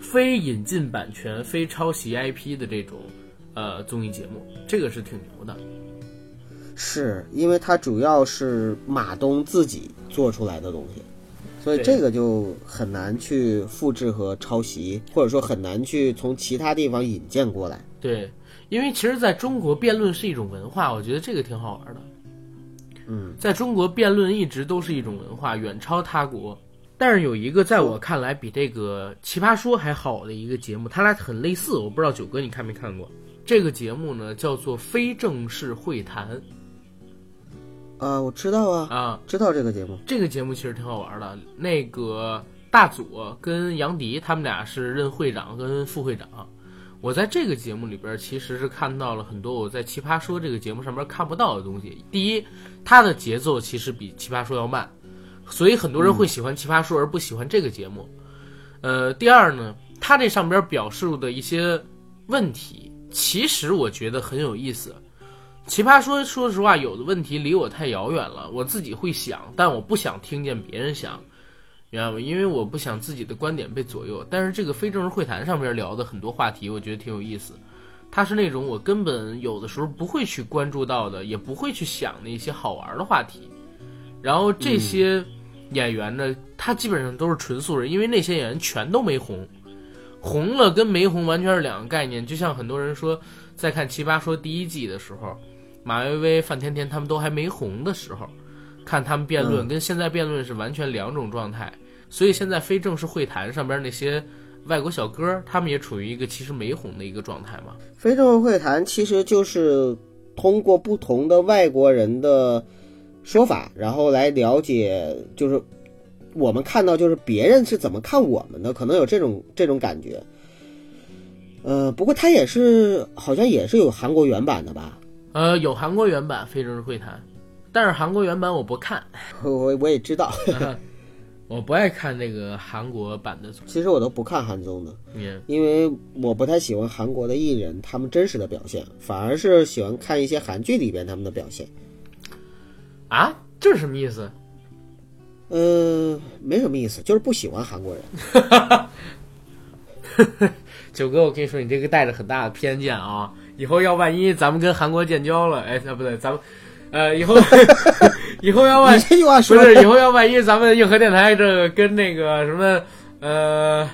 非引进版权、非抄袭 IP 的这种呃综艺节目，这个是挺牛的。是因为它主要是马东自己做出来的东西，所以这个就很难去复制和抄袭，或者说很难去从其他地方引荐过来。对，因为其实在中国辩论是一种文化，我觉得这个挺好玩的。嗯，在中国辩论一直都是一种文化，远超他国。但是有一个在我看来比这个《奇葩说》还好的一个节目，它俩很类似，我不知道九哥你看没看过？这个节目呢叫做《非正式会谈啊，我知道啊，》啊，知道这个节目。这个节目其实挺好玩的。那个大佐跟杨迪他们俩是任会长跟副会长。我在这个节目里边其实是看到了很多我在《奇葩说》这个节目上面看不到的东西。第一，它的节奏其实比《奇葩说》要慢，所以很多人会喜欢《奇葩说》而不喜欢这个节目。呃，第二呢，它这上边表述的一些问题，其实我觉得很有意思。奇葩说，说实话，有的问题离我太遥远了，我自己会想，但我不想听见别人想，明白吗？因为我不想自己的观点被左右。但是这个非正式会谈上面聊的很多话题，我觉得挺有意思。它是那种我根本有的时候不会去关注到的，也不会去想的一些好玩的话题。然后这些演员呢，他基本上都是纯素人，因为那些演员全都没红，红了跟没红完全是两个概念。就像很多人说，在看《奇葩说》第一季的时候，马薇薇、范甜甜他们都还没红的时候，看他们辩论，嗯跟现在辩论是完全两种状态。所以现在非正式会谈上边那些外国小哥，他们也处于一个其实没红的一个状态嘛。非正式会谈其实就是通过不同的外国人的说法，然后来了解，就是我们看到就是别人是怎么看我们的，可能有这种这种感觉。呃，不过它也是好像也是有韩国原版的吧？呃，有韩国原版非正式会谈，但是韩国原版我不看，我我也知道，我不爱看那个韩国版的。其实我都不看韩综的，嗯，因为我不太喜欢韩国的艺人他们真实的表现，反而是喜欢看一些韩剧里边他们的表现。啊，这是什么意思？嗯，没什么意思，就是不喜欢韩国人。九哥，我跟你说，你这个带着很大的偏见啊！以后要万一咱们跟韩国建交了，哎，那不对，咱们，呃，以后 以后要万你这句话不是以后要万一咱们硬核电台这个跟那个什么呃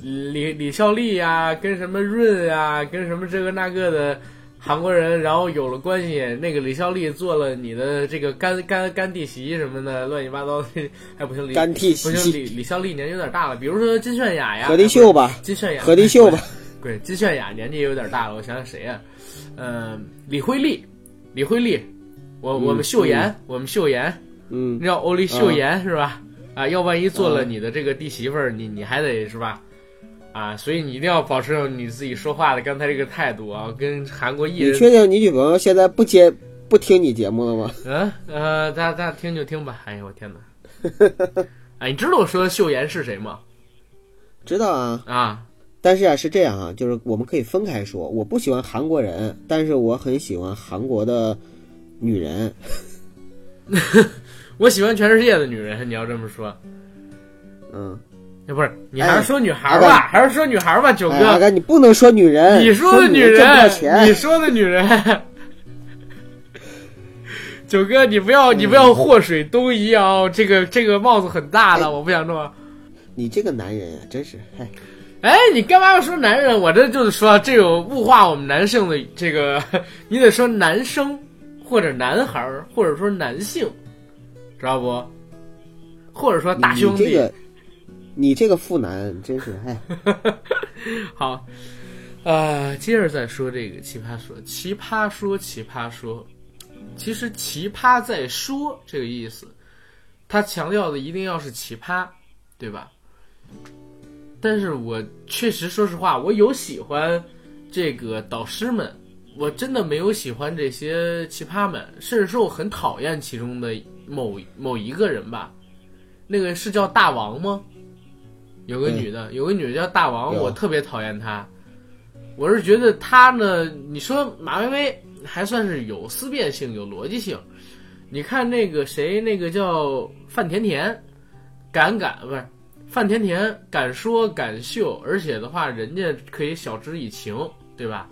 李李孝利呀、跟什么润呀、跟什么这个那个的韩国人，然后有了关系，那个李孝利做了你的这个干干干弟媳什么的，乱七八糟的，哎不行，李干弟不行，李李孝利年纪有点大了，比如说金泫雅呀，何丽秀吧，金泫雅，何丽秀吧，对，金泫雅年纪有点大了，我想想谁呀、嗯、李慧利，李慧丽，我、嗯我们秀妍，我们秀妍，嗯你，知道欧丽秀妍、是吧？啊，要万一做了你的这个弟媳妇儿，你你还得是吧？啊，所以你一定要保持你自己说话的刚才这个态度啊，跟韩国艺人你，确定你女朋友现在不接不听你节目了吗？嗯呃，大家大家听就听吧。哎呦，我天哪！哎，你知道我说的秀妍是谁吗？知道啊，啊，但是啊是这样啊，就是我们可以分开说。我不喜欢韩国人，但是我很喜欢韩国的女人。我喜欢全世界的女人，你要这么说，嗯，那不是你还是说女孩吧？还是说女孩吧，九哥？哎，哥，你不能说女人，你说的女人，钱你。说的女人，九哥，你不要你不要祸水东移啊！这个这个帽子很大的，我不想弄。你这个男人啊，真是，哎，哎，你干嘛要说男人？我这就是说，这有物化我们男性的这个，你得说男生或者男孩儿，或者说男性，知道不？或者说大兄弟。你这个，你这个妇男真是，哎，好，呃，接着再说这个奇葩说，奇葩说，奇葩说，其实“奇葩在说”这个意思，他强调的一定要是奇葩，对吧？但是我确实说实话，我有喜欢这个导师们，我真的没有喜欢这些奇葩们，甚至说我很讨厌其中的某某一个人吧。那个是叫大王吗？有个女的，有个女的叫大王，我特别讨厌她。我是觉得她呢，你说马薇薇还算是有思辨性、有逻辑性。你看那个谁，那个叫范甜甜，敢敢不是范甜甜敢说敢秀，而且的话，人家可以晓之以情，对吧？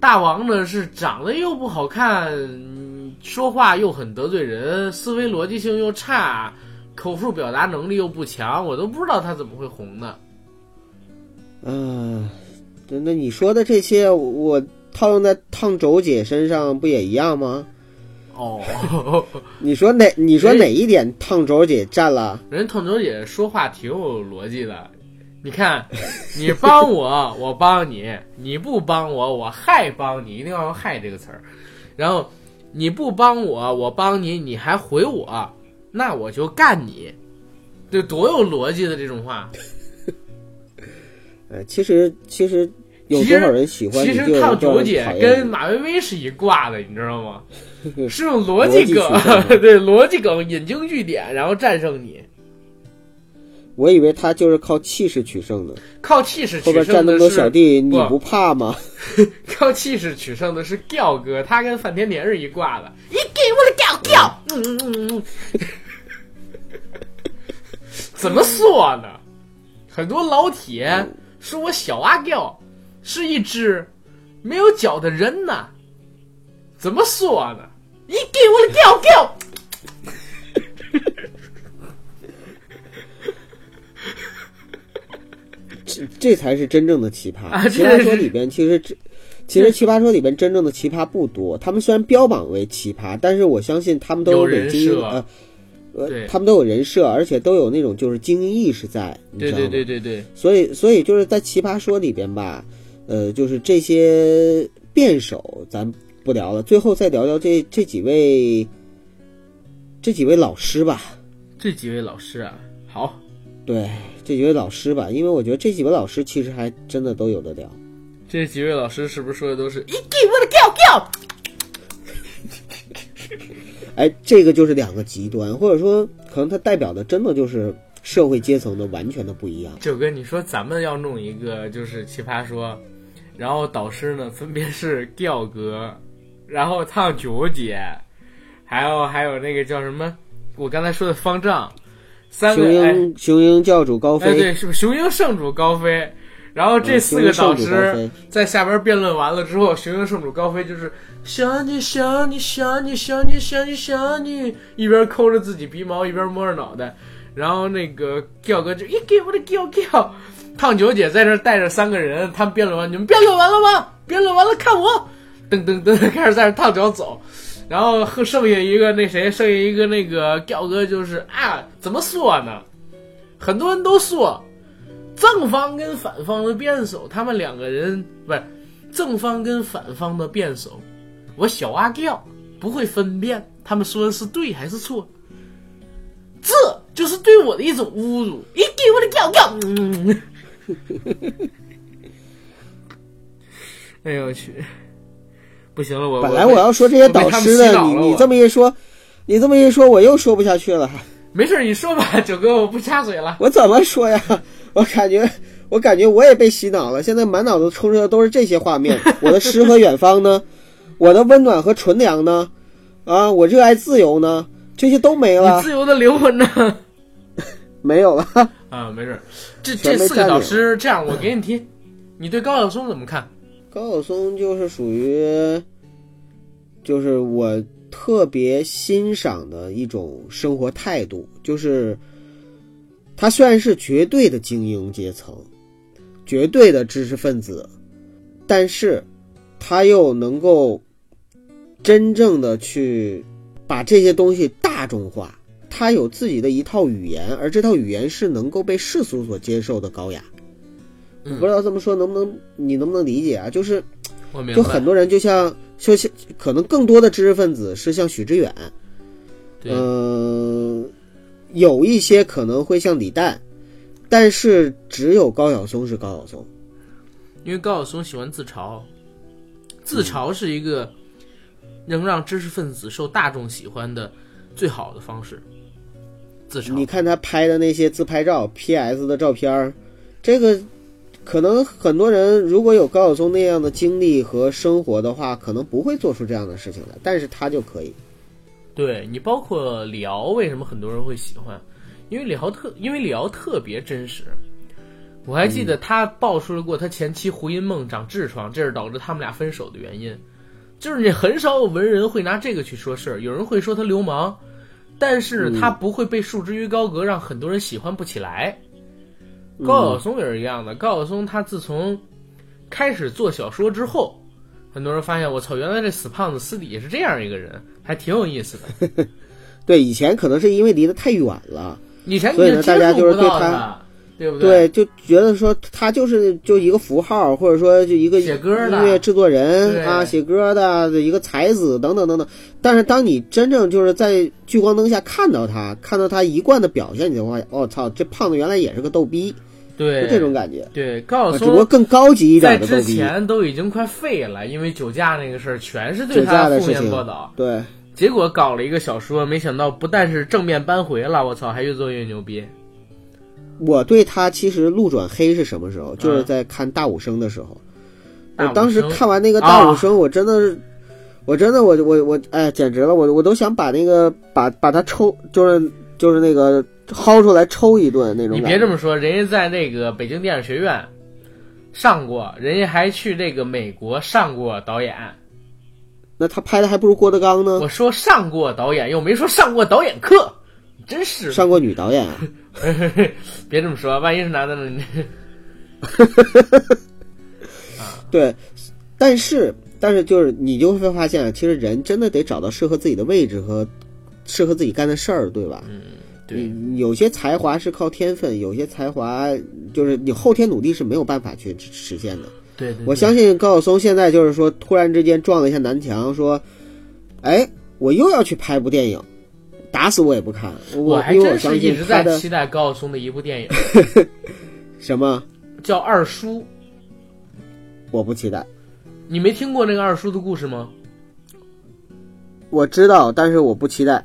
大王呢是长得又不好看，嗯说话又很得罪人，思维逻辑性又差，口述表达能力又不强，我都不知道他怎么会红呢。嗯、那那你说的这些，我套用在烫轴姐身上不也一样吗？哦，你说哪？你说哪一点烫轴姐占了？人烫轴姐说话挺有逻辑的。你看，你帮我，我帮你；你不帮我，我还帮你。一定要用“害”这个词儿。然后你不帮我，我帮你，你还回我，那我就干你。这多有逻辑的这种话。呃，其实其实有多少人喜欢其实烫九姐跟马薇薇是一挂的，你知道吗？是用逻辑逻辑梗，对逻辑梗引经据典，然后战胜你。我以为他就是靠气势取胜的，靠气势取胜的站那么多小弟，你不不怕吗？靠气势取胜的是调哥，他跟范甜甜是一挂的。你给我的调调，嗯嗯嗯嗯，怎么说呢？很多老铁说我小阿吊是一只没有脚的人呐。怎么说呢？你给我的调调。这这才是真正的奇葩。啊奇葩说里边其实这。其实奇葩说里边真正的奇葩不多，他们虽然标榜为奇葩，但是我相信他们都有伪精英人设呃呃，他们都有人设，而且都有那种就是精英意识在，你知道吗？对对对对，所以，所以就是在奇葩说里边吧，呃，就是这些辩手咱不聊了，最后再聊聊这这几位这几位老师吧。这几位老师啊，好，对，这几位老师吧，因为我觉得这几位老师其实还真的都有的聊。这几位老师是不是说的都是一给我的叫叫？哎，这个就是两个极端，或者说可能它代表的真的就是社会阶层的完全的不一样。九哥，你说咱们要弄一个就是奇葩说，然后导师呢分别是调哥，然后烫九姐，还有还有那个叫什么，我刚才说的方丈，三个雄哎鹰雄鹰教主高飞，哎对，是不是雄鹰圣主高飞？然后这四个导师在下边辩论完了之后，雄鹰圣主高飞就是想你想你想你想你想你想你，一边抠着自己鼻毛一边摸着脑袋，然后那个调哥就一给我的调调，烫九姐在这带着三个人，他们辩论完，你们辩论完了吗？辩论完了看我，噔噔噔开始在这烫脚走。然后和剩下一个那谁，剩下一个那个调哥就是啊，怎么说呢？很多人都说，正方跟反方的辩手，他们两个人不是正方跟反方的辩手，我小阿调不会分辨他们说的是对还是错，这就是对我的一种侮辱。一给我的调调，嗯，哎呦我去，不行了，我本来我要说这些导师的，你你这么一说，你这么一说，我又说不下去了。没事，你说吧，九哥，我不插嘴了。我怎么说呀？我感觉，我感觉我也被洗脑了。现在满脑子充斥的都是这些画面。我的诗和远方呢？我的温暖和纯良呢？啊，我热爱自由呢？这些都没了，自由的灵魂呢？没有了。啊，没事，这这四个导师，这样我给你提，你对高晓松怎么看？高晓松就是属于，就是我特别欣赏的一种生活态度，就是他虽然是绝对的精英阶层，绝对的知识分子，但是他又能够真正的去把这些东西大众化。他有自己的一套语言，而这套语言是能够被世俗所接受的高雅。我不知道这么说能不能你能不能理解啊？就是就很多人就像就像可能更多的知识分子是像许知远，对，嗯、有一些可能会像李诞，但是只有高晓松是高晓松。因为高晓松喜欢自嘲，自嘲是一个能让知识分子受大众喜欢的最好的方式。自嘲，你看他拍的那些自拍照、PS 的照片儿，这个可能很多人如果有高晓松那样的经历和生活的话，可能不会做出这样的事情来，但是他就可以。对你包括李敖，为什么很多人会喜欢？因为李敖特，因为李敖特别真实。我还记得他爆出了过他前妻胡因梦长痔疮，这是导致他们俩分手的原因。就是你很少有文人会拿这个去说事儿，有人会说他流氓，但是他不会被束之于高阁，让很多人喜欢不起来。高晓松也是一样的，高晓松他自从开始做小说之后，很多人发现我操，原来这死胖子私底下是这样一个人，还挺有意思的。对，以前可能是因为离得太远了，以前你所以呢大家就是对他他，对不对，就觉得说他就是就一个符号，或者说就一个写歌的。音乐制作人啊，写歌的一个才子等等等等。但是当你真正就是在聚光灯下看到他，看到他一贯的表现，你就会发现，我、操，这胖子原来也是个逗逼，对就这种感觉。对高晓啊只不过松更高级一在之点的逗逼。前都已经快废了，因为酒驾那个事儿全是对他负的事情面报道，对，结果搞了一个小说，没想到不但是正面扳回了，我操，还越做越牛逼。我对他其实路转黑是什么时候？就是嗯在看《大武生》的时候。我当时看完那个《大武啊生》，我真的，我真的我我我哎，简直了！我我都想把那个把把他抽，就是就是那个薅出来抽一顿那种你。别这么说，人家在那个北京电影学院上过，人家还去这个美国上过导演。那他拍的还不如郭德纲呢，我说上过导演，又没说上过导演课，真是上过女导演啊。别这么说，万一是男的呢？你 对，但是但是就是你就会发现啊，其实人真的得找到适合自己的位置和适合自己干的事儿，对吧？嗯，对，有些才华是靠天分，有些才华就是你后天努力是没有办法去实现的。对对，我相信高晓松现在就是说，突然之间撞了一下南墙，说：“哎，我又要去拍部电影，打死我也不看。”我还真是一直在期待高晓松的一部电影，什么，叫《二叔》。我不期待。你没听过那个二叔的故事吗？我知道，但是我不期待。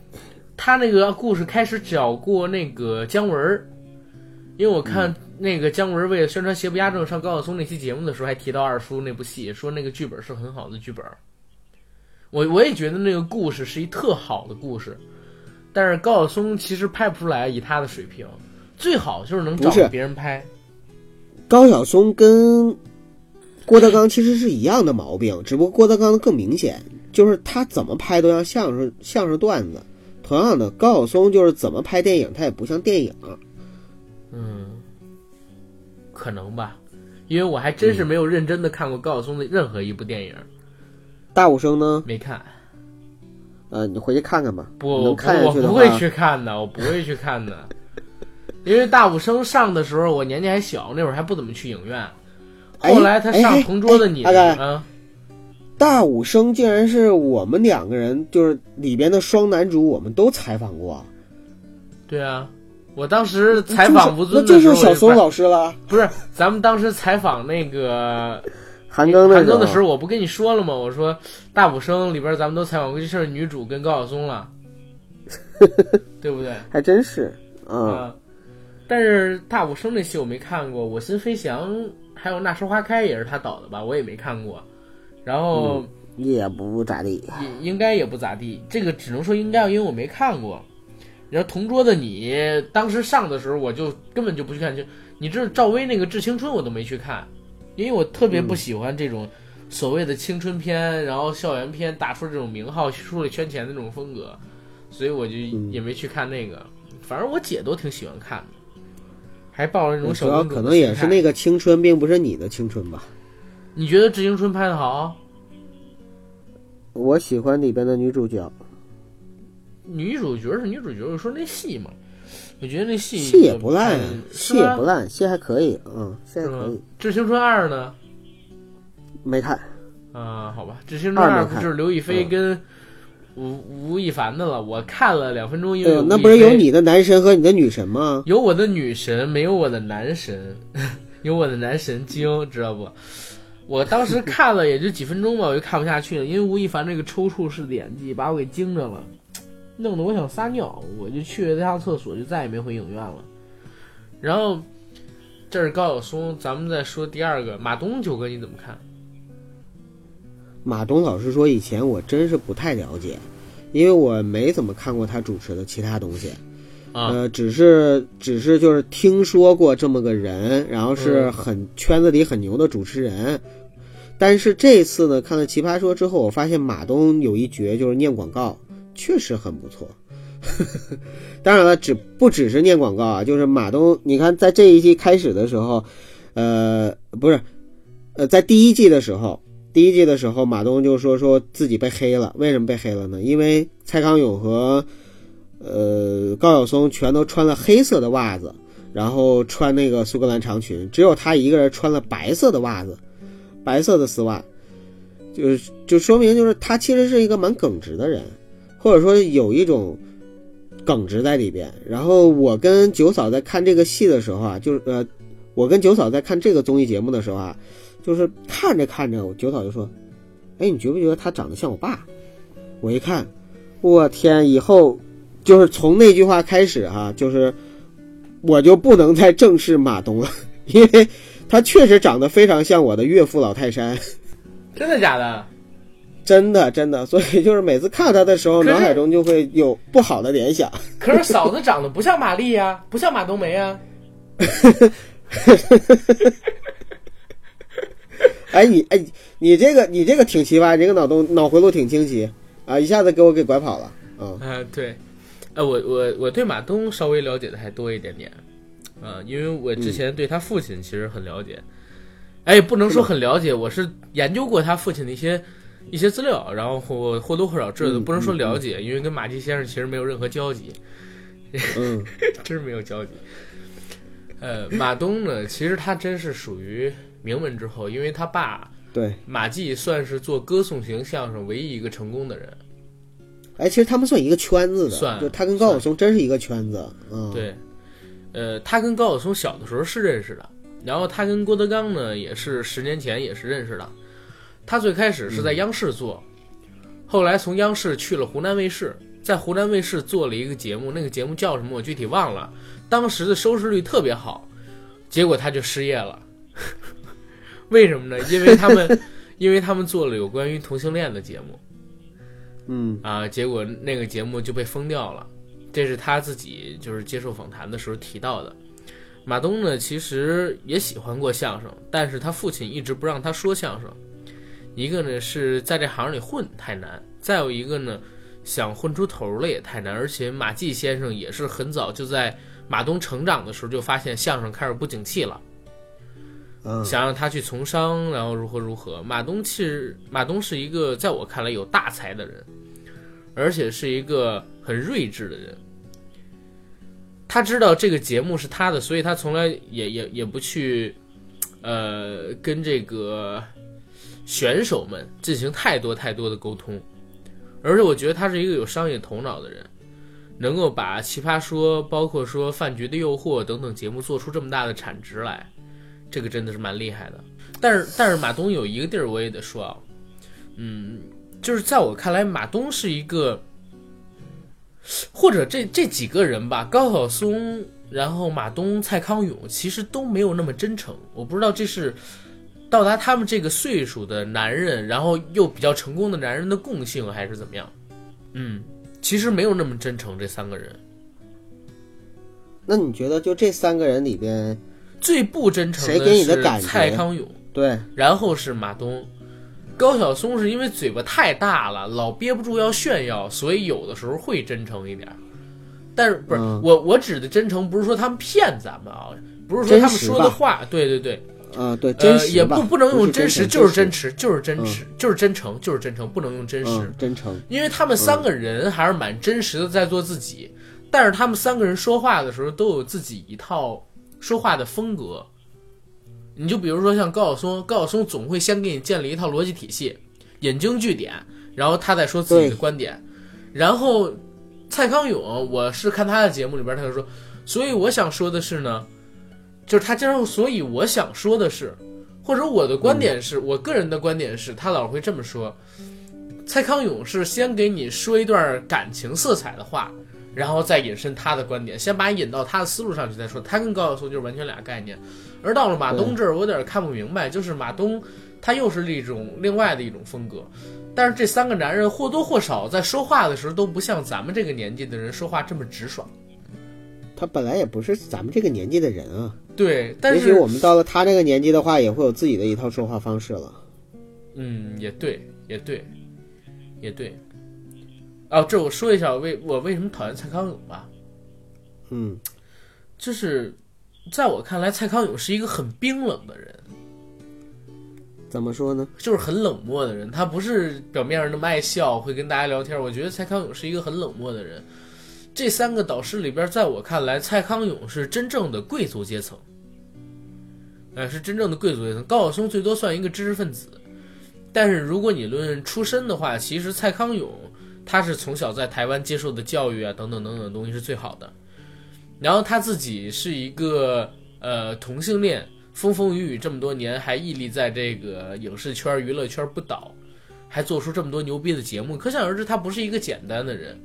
他那个故事开始找过那个姜文儿，因为我看那个姜文为了宣传邪不压正上高晓松那期节目的时候，还提到二叔那部戏，说那个剧本是很好的剧本。我我也觉得那个故事是一特好的故事，但是高晓松其实拍不出来，以他的水平，最好就是能找别人拍。高晓松跟郭德纲其实是一样的毛病，只不过郭德纲的更明显，就是他怎么拍都像相声相声段子。同样的，高晓松就是怎么拍电影，他也不像电影。嗯，可能吧，因为我还真是没有认真的看过高晓松的任何一部电影，大武生呢？没看。呃，你回去看看吧。不，我看我不会去看的，我不会去看的，因为大武生上的时候我年纪还小，那会儿还不怎么去影院。哎后来他上哎《同桌的你》哎哎嗯，大武生竟然是我们两个人，就是里边的双男主，我们都采访过。对啊，我当时采访吴就是那尊的时候，就是小松老师了。不是咱们当时采访那个韩庚的韩庚的时时候，我不跟你说了吗？我说大武生里边咱们都采访过，这是女主跟高晓松了，对不对？还真是，嗯，啊，但是大武生那戏我没看过，《我心飞翔》还有《那时花开》也是他导的吧，我也没看过。然后也不咋地。也应该也不咋地，这个只能说应该，因为我没看过。然后《同桌的你》当时上的时候，我就根本就不去看，就你知道赵薇那个《致青春》我都没去看，因为我特别不喜欢这种所谓的青春片，然后校园片打出这种名号出来圈钱的那种风格，所以我就也没去看那个。反正我姐都挺喜欢看的，还抱着那种小可能也是那。个青春，并不是你的青春吧。你觉得《致青春》拍的好？我喜欢里边的女主角，女主角是女主角，我说那戏嘛，我觉得那戏戏也不烂嗯，戏也不。烂，戏还可以，嗯，戏还是吗可以。《致青春二》呢？没看，啊，好吧，《致青春二不就是刘亦菲嗯跟吴吴亦凡的了？我看了两分钟，因为对，有那不是有你的男神和你的女神吗？有我的女神，没有我的男神，有我的男神经，知道不？我当时看了也就几分钟吧，我就看不下去了，因为吴亦凡这个抽搐式的演技把我给惊着了，弄得我想撒尿，我就去了趟厕所，就再也没回影院了。然后这是高晓松，咱们再说第二个马东，九哥你怎么看？马东老师说，以前我真是不太了解，因为我没怎么看过他主持的其他东西。啊，呃，只是只是就是听说过这么个人，然后是嗯很圈子里很牛的主持人。但是这次呢，看了《奇葩说》之后，我发现马东有一绝，就是念广告，确实很不错。当然了，只不只是念广告啊，就是马东，你看在这一季开始的时候，呃，不是，呃，在第一季的时候，第一季的时候，马东就说说自己被黑了，为什么被黑了呢？因为蔡康永和呃，高晓松全都穿了黑色的袜子，然后穿那个苏格兰长裙，只有他一个人穿了白色的袜子，白色的丝袜，就是就说明就是他其实是一个蛮耿直的人，或者说有一种耿直在里边。然后我跟九嫂在看这个戏的时候啊，就是呃，我跟九嫂在看这个综艺节目的时候啊，就是看着看着，九嫂就说：“哎，你觉不觉得他长得像我爸？”我一看，我天，以后。就是从那句话开始哈、就是我就不能再正视马东了，因为他确实长得非常像我的岳父老泰山，真的假的？真的真的，所以就是每次看到他的时候，脑海中就会有不好的联想。可是嫂子长得不像玛丽呀、不像马冬梅啊。哎，你哎，你这个你这个挺奇葩，你这个脑洞脑回路挺清晰啊，一下子给我给拐跑了。嗯，啊、对，呃，我我我对马东稍微了解的还多一点点，啊，因为我之前对他父亲其实很了解，哎，不能说很了解，我是研究过他父亲的一些一些资料，然后或或多或少知道，嗯不能说了解，因为跟马季先生其实没有任何交集，嗯。真是没有交集。呃，马东呢，其实他真是属于名门之后，因为他爸对，马季算是做歌颂型相声唯一一个成功的人。哎，其实他们算一个圈子的，算就他跟高晓松真是一个圈子，嗯，，对，呃，他跟高晓松小的时候是认识的，然后他跟郭德纲呢也是十年前也是认识的。他最开始是在央视做，后来从央视去了湖南卫视，在湖南卫视做了一个节目，那个节目叫什么我具体忘了，当时的收视率特别好，结果他就失业了。为什么呢？因为他们，因为他们做了有关于同性恋的节目。嗯啊，结果那个节目就被封掉了。这是他自己就是接受访谈的时候提到的。马东呢，其实也喜欢过相声，但是他父亲一直不让他说相声。一个呢是在这行里混太难，再有一个呢想混出头来也太难。而且马季先生也是很早就在马东成长的时候就发现相声开始不景气了。想让他去从商，然后如何如何。马东其实马东是一个在我看来有大才的人，而且是一个很睿智的人。他知道这个节目是他的，所以他从来也也也不去，呃，跟这个选手们进行太多太多的沟通。而且我觉得他是一个有商业头脑的人，能够把《奇葩说》包括说《饭局的诱惑》等等节目做出这么大的产值来。这个真的是蛮厉害的。但是但是马东有一个地儿我也得说啊，嗯，就是在我看来，马东是一个，或者这这几个人吧，高晓松，然后马东、蔡康永，其实都没有那么真诚。我不知道这是到达他们这个岁数的男人，然后又比较成功的男人的共性，还是怎么样？嗯，其实没有那么真诚。这三个人那你觉得就这三个人里边，最不真诚谁给你的是感觉蔡康永。对，然后是马东，高晓松是因为嘴巴太大了，老憋不住要炫耀，所以有的时候会真诚一点儿。但是不是、嗯我我指的真诚，不是说他们骗咱们啊，不是说他们说的话，对对对，啊，对，真呃，也，不不能用真实，就是真实，就是真实，就是真诚，就是真诚，不能用真实。嗯，真诚，因为他们三个人还是蛮真实的，在做自己，但是他们三个人说话的时候都有自己一套说话的风格。你就比如说像高晓松，高晓松总会先给你建立一套逻辑体系，引经据典，然后他再说自己的观点。然后蔡康永，我是看他的节目里边，他就说，所以我想说的是呢，就是他经常，所以我想说的是，或者我的观点是、我个人的观点是，他老会这么说。蔡康永是先给你说一段感情色彩的话，然后再引申他的观点，先把引到他的思路上去再说。他跟高晓松就是完全俩概念。而到了马东这儿，我有点看不明白，就是马东他又是一种另外的一种风格，但是这三个男人或多或少在说话的时候都不像咱们这个年纪的人说话这么直爽。他本来也不是咱们这个年纪的人啊。对，但也许是我们到了他这个年纪的话，也会有自己的一套说话方式了。嗯，也对，也对，也对。哦，这我说一下为我为什么讨厌蔡康永吧，嗯，就是在我看来，蔡康永是一个很冰冷的人，怎么说呢？就是很冷漠的人。他不是表面上那么爱笑，会跟大家聊天。我觉得蔡康永是一个很冷漠的人。这三个导师里边，在我看来，蔡康永是真正的贵族阶层，哎，是真正的贵族阶层。高晓松最多算一个知识分子，但是如果你论出身的话，其实蔡康永他是从小在台湾接受的教育啊，等等等等的东西是最好的。然后他自己是一个呃同性恋，风风雨雨这么多年，还屹立在这个影视圈、娱乐圈不倒，还做出这么多牛逼的节目，可想而知他不是一个简单的人。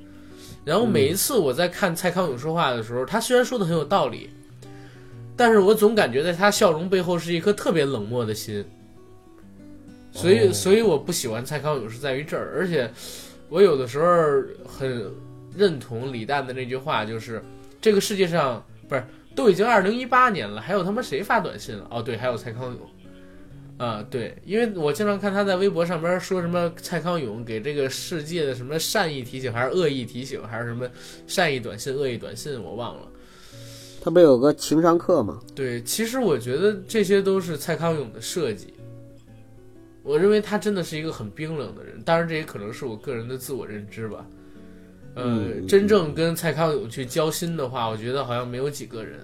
然后每一次我在看蔡康永说话的时候，他虽然说的很有道理，但是我总感觉在他笑容背后是一颗特别冷漠的心。所以，所以我不喜欢蔡康永是在于这儿，而且我有的时候很认同李诞的那句话，就是这个世界上不是都已经二零一八年了，还有他妈谁发短信了？哦，对，还有蔡康永。啊，对，因为我经常看他在微博上边说什么蔡康永给这个世界的什么善意提醒，还是恶意提醒，还是什么善意短信、恶意短信，我忘了。他不有个情商课吗？对，其实我觉得这些都是蔡康永的设计。我认为他真的是一个很冰冷的人，当然这也可能是我个人的自我认知吧。呃，嗯真正跟蔡康永去交心的话，我觉得好像没有几个人。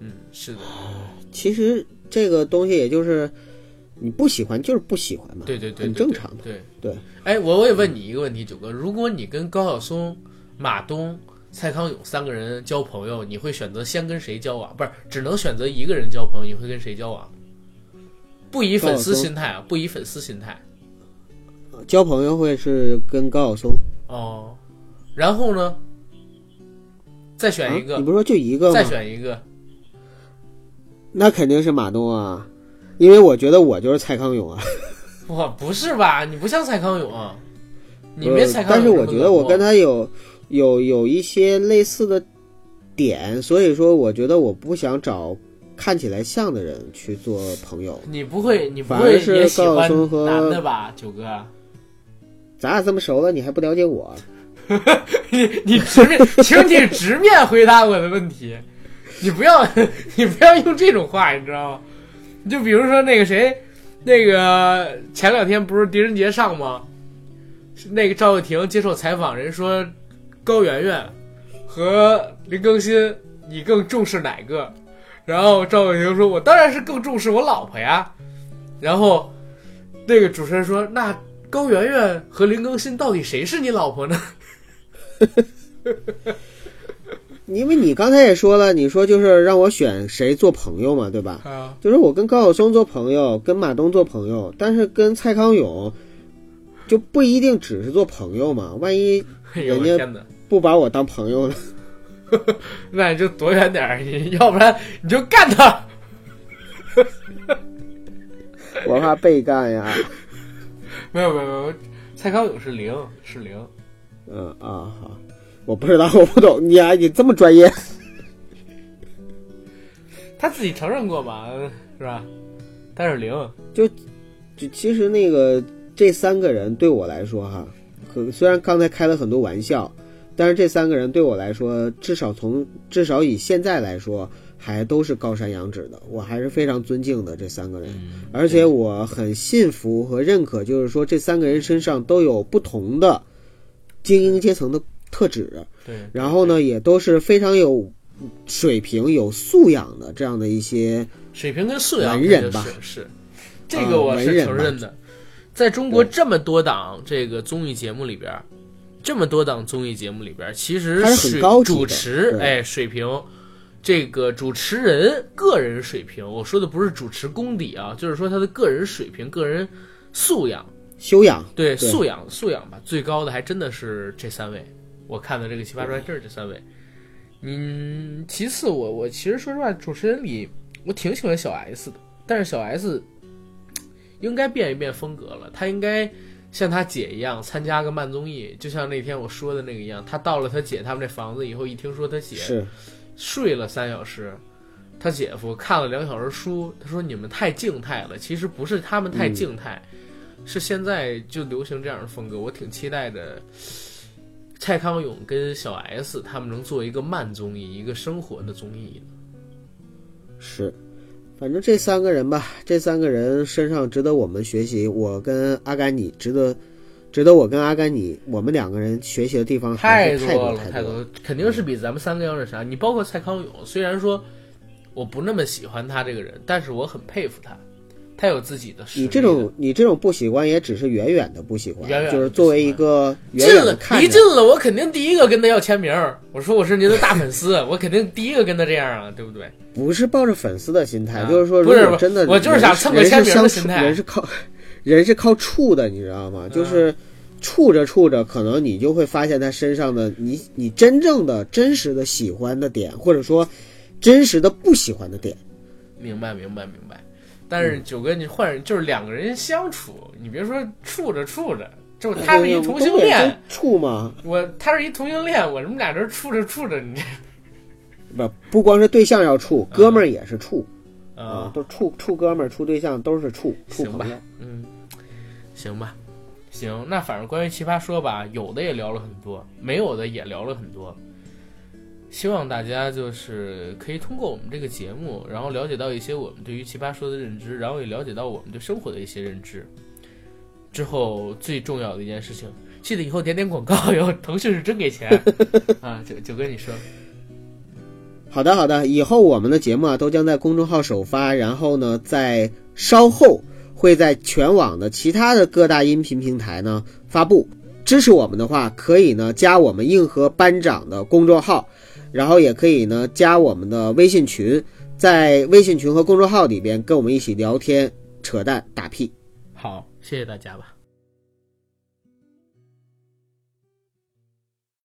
嗯，是的，其实这个东西也就是你不喜欢就是不喜欢嘛，对对对，对很正常的。对，对，哎，我我也问你一个问题，九哥，如果你跟高晓松、马东、蔡康永三个人交朋友，你会选择先跟谁交往？不是，只能选择一个人交朋友，你会跟谁交往？不以粉丝心态啊，不以粉丝心态。交朋友会是跟高晓松。哦。然后呢，再选一个，啊？你不是说就一个吗？再选一个，那肯定是马东啊，因为我觉得我就是蔡康永啊。我，不是吧？你不像蔡康永啊，你没呃蔡康永但是我觉得我跟他有有有一些类似的点，所以说我觉得我不想找看起来像的人去做朋友。你不会，你不会而是喜欢男的吧，九哥？咱俩这么熟了，你还不了解我？你你直面，请你直面回答我的问题，你不要 你不要用这种话，你知道吗？你就比如说那个谁，那个前两天不是狄仁杰上吗？那个赵又廷接受采访，人说高圆圆和林更新，你更重视哪个？然后赵又廷说：“我当然是更重视我老婆呀。”然后那个主持人说：“那高圆圆和林更新到底谁是你老婆呢？” 因为你刚才也说了，你说就是让我选谁做朋友嘛，对吧？啊，就是我跟高晓松做朋友，跟马东做朋友，但是跟蔡康永就不一定只是做朋友嘛。万一 人家！不把我当朋友呢？那你就躲远点儿，你要不然你就干他。我怕被干呀。没有没有没有，蔡康永是零是零，嗯啊好，我不知道，我不懂。你啊，你这么专业？他自己承认过嘛，是吧？但是零就，就其实那个这三个人对我来说哈，可虽然刚才开了很多玩笑，但是这三个人对我来说，至少从至少以现在来说，还都是高山仰止的，我还是非常尊敬的这三个人，而且我很信服和认可，就是说这三个人身上都有不同的精英阶层的特质，对，然后呢，也都是非常有水平、有素养的这样的一些。水平跟素养文人吧是是，这个我是承认的。在中国这么多档这个综艺节目里边儿，这么多档综艺节目里边，其实水高主持对哎水平，这个主持人个人水平，我说的不是主持功底啊，就是说他的个人水平、个人素养，修养，对对素养素养吧，最高的还真的是这三位。我看的这个奇葩说还真是这三位。嗯，其次我我其实说实话，主持人里我挺喜欢小 S 的，但是小 S 应该变一变风格了，他应该像他姐一样参加个慢综艺，就像那天我说的那个一样，他到了他姐他们这房子以后，一听说他姐是睡了三小时，他姐夫看了两小时书，他说你们太静态了，其实不是他们太静态，是现在就流行这样的风格。我挺期待的蔡康永跟小 S 他们能做一个慢综艺，一个生活的综艺。是，反正这三个人吧，这三个人身上值得我们学习。我跟阿甘你值得，值得我跟阿甘你我们两个人学习的地方太多了，太太多了。肯定是比咱们三个要那啥。你包括蔡康永，虽然说我不那么喜欢他这个人，但是我很佩服他，他有自己的实力的。你这种你这种不喜欢，也只是远远的不喜欢，远远就是作为一个远近了，远的看着离近了，我肯定第一个跟他要签名儿。我说我是您的大粉丝，我肯定第一个跟他这样啊，对不对？不是抱着粉丝的心态，啊就是说，如不是果真的我就是想蹭个签名的心态人是靠人是靠处的，你知道吗？就是处着处着，可能你就会发现他身上的你你真正的真实的喜欢的点，或者说真实的不喜欢的点。明白，明白，明白。但是九哥，你换就是两个人相处，你别说处着处着，就他是一同性恋，处嘛，我他是一同性恋，我们俩这处着处着，你这不不光是对象要处，哥们儿也是处啊啊，，都处处哥们儿处对象都是处处朋友。嗯，行吧，行。那反正关于奇葩说吧，有的也聊了很多，没有的也聊了很多。希望大家就是可以通过我们这个节目，然后了解到一些我们对于奇葩说的认知，然后也了解到我们对生活的一些认知。之后最重要的一件事情，记得以后点点广告哟，腾讯是真给钱 啊！就就跟你说，好的，好的，以后我们的节目啊都将在公众号首发，然后呢，在稍后会在全网的其他的各大音频平台呢发布。支持我们的话，可以呢加我们硬核班长的公众号。然后也可以呢，加我们的微信群，在微信群和公众号里边跟我们一起聊天、扯淡、打屁。好，谢谢大家吧。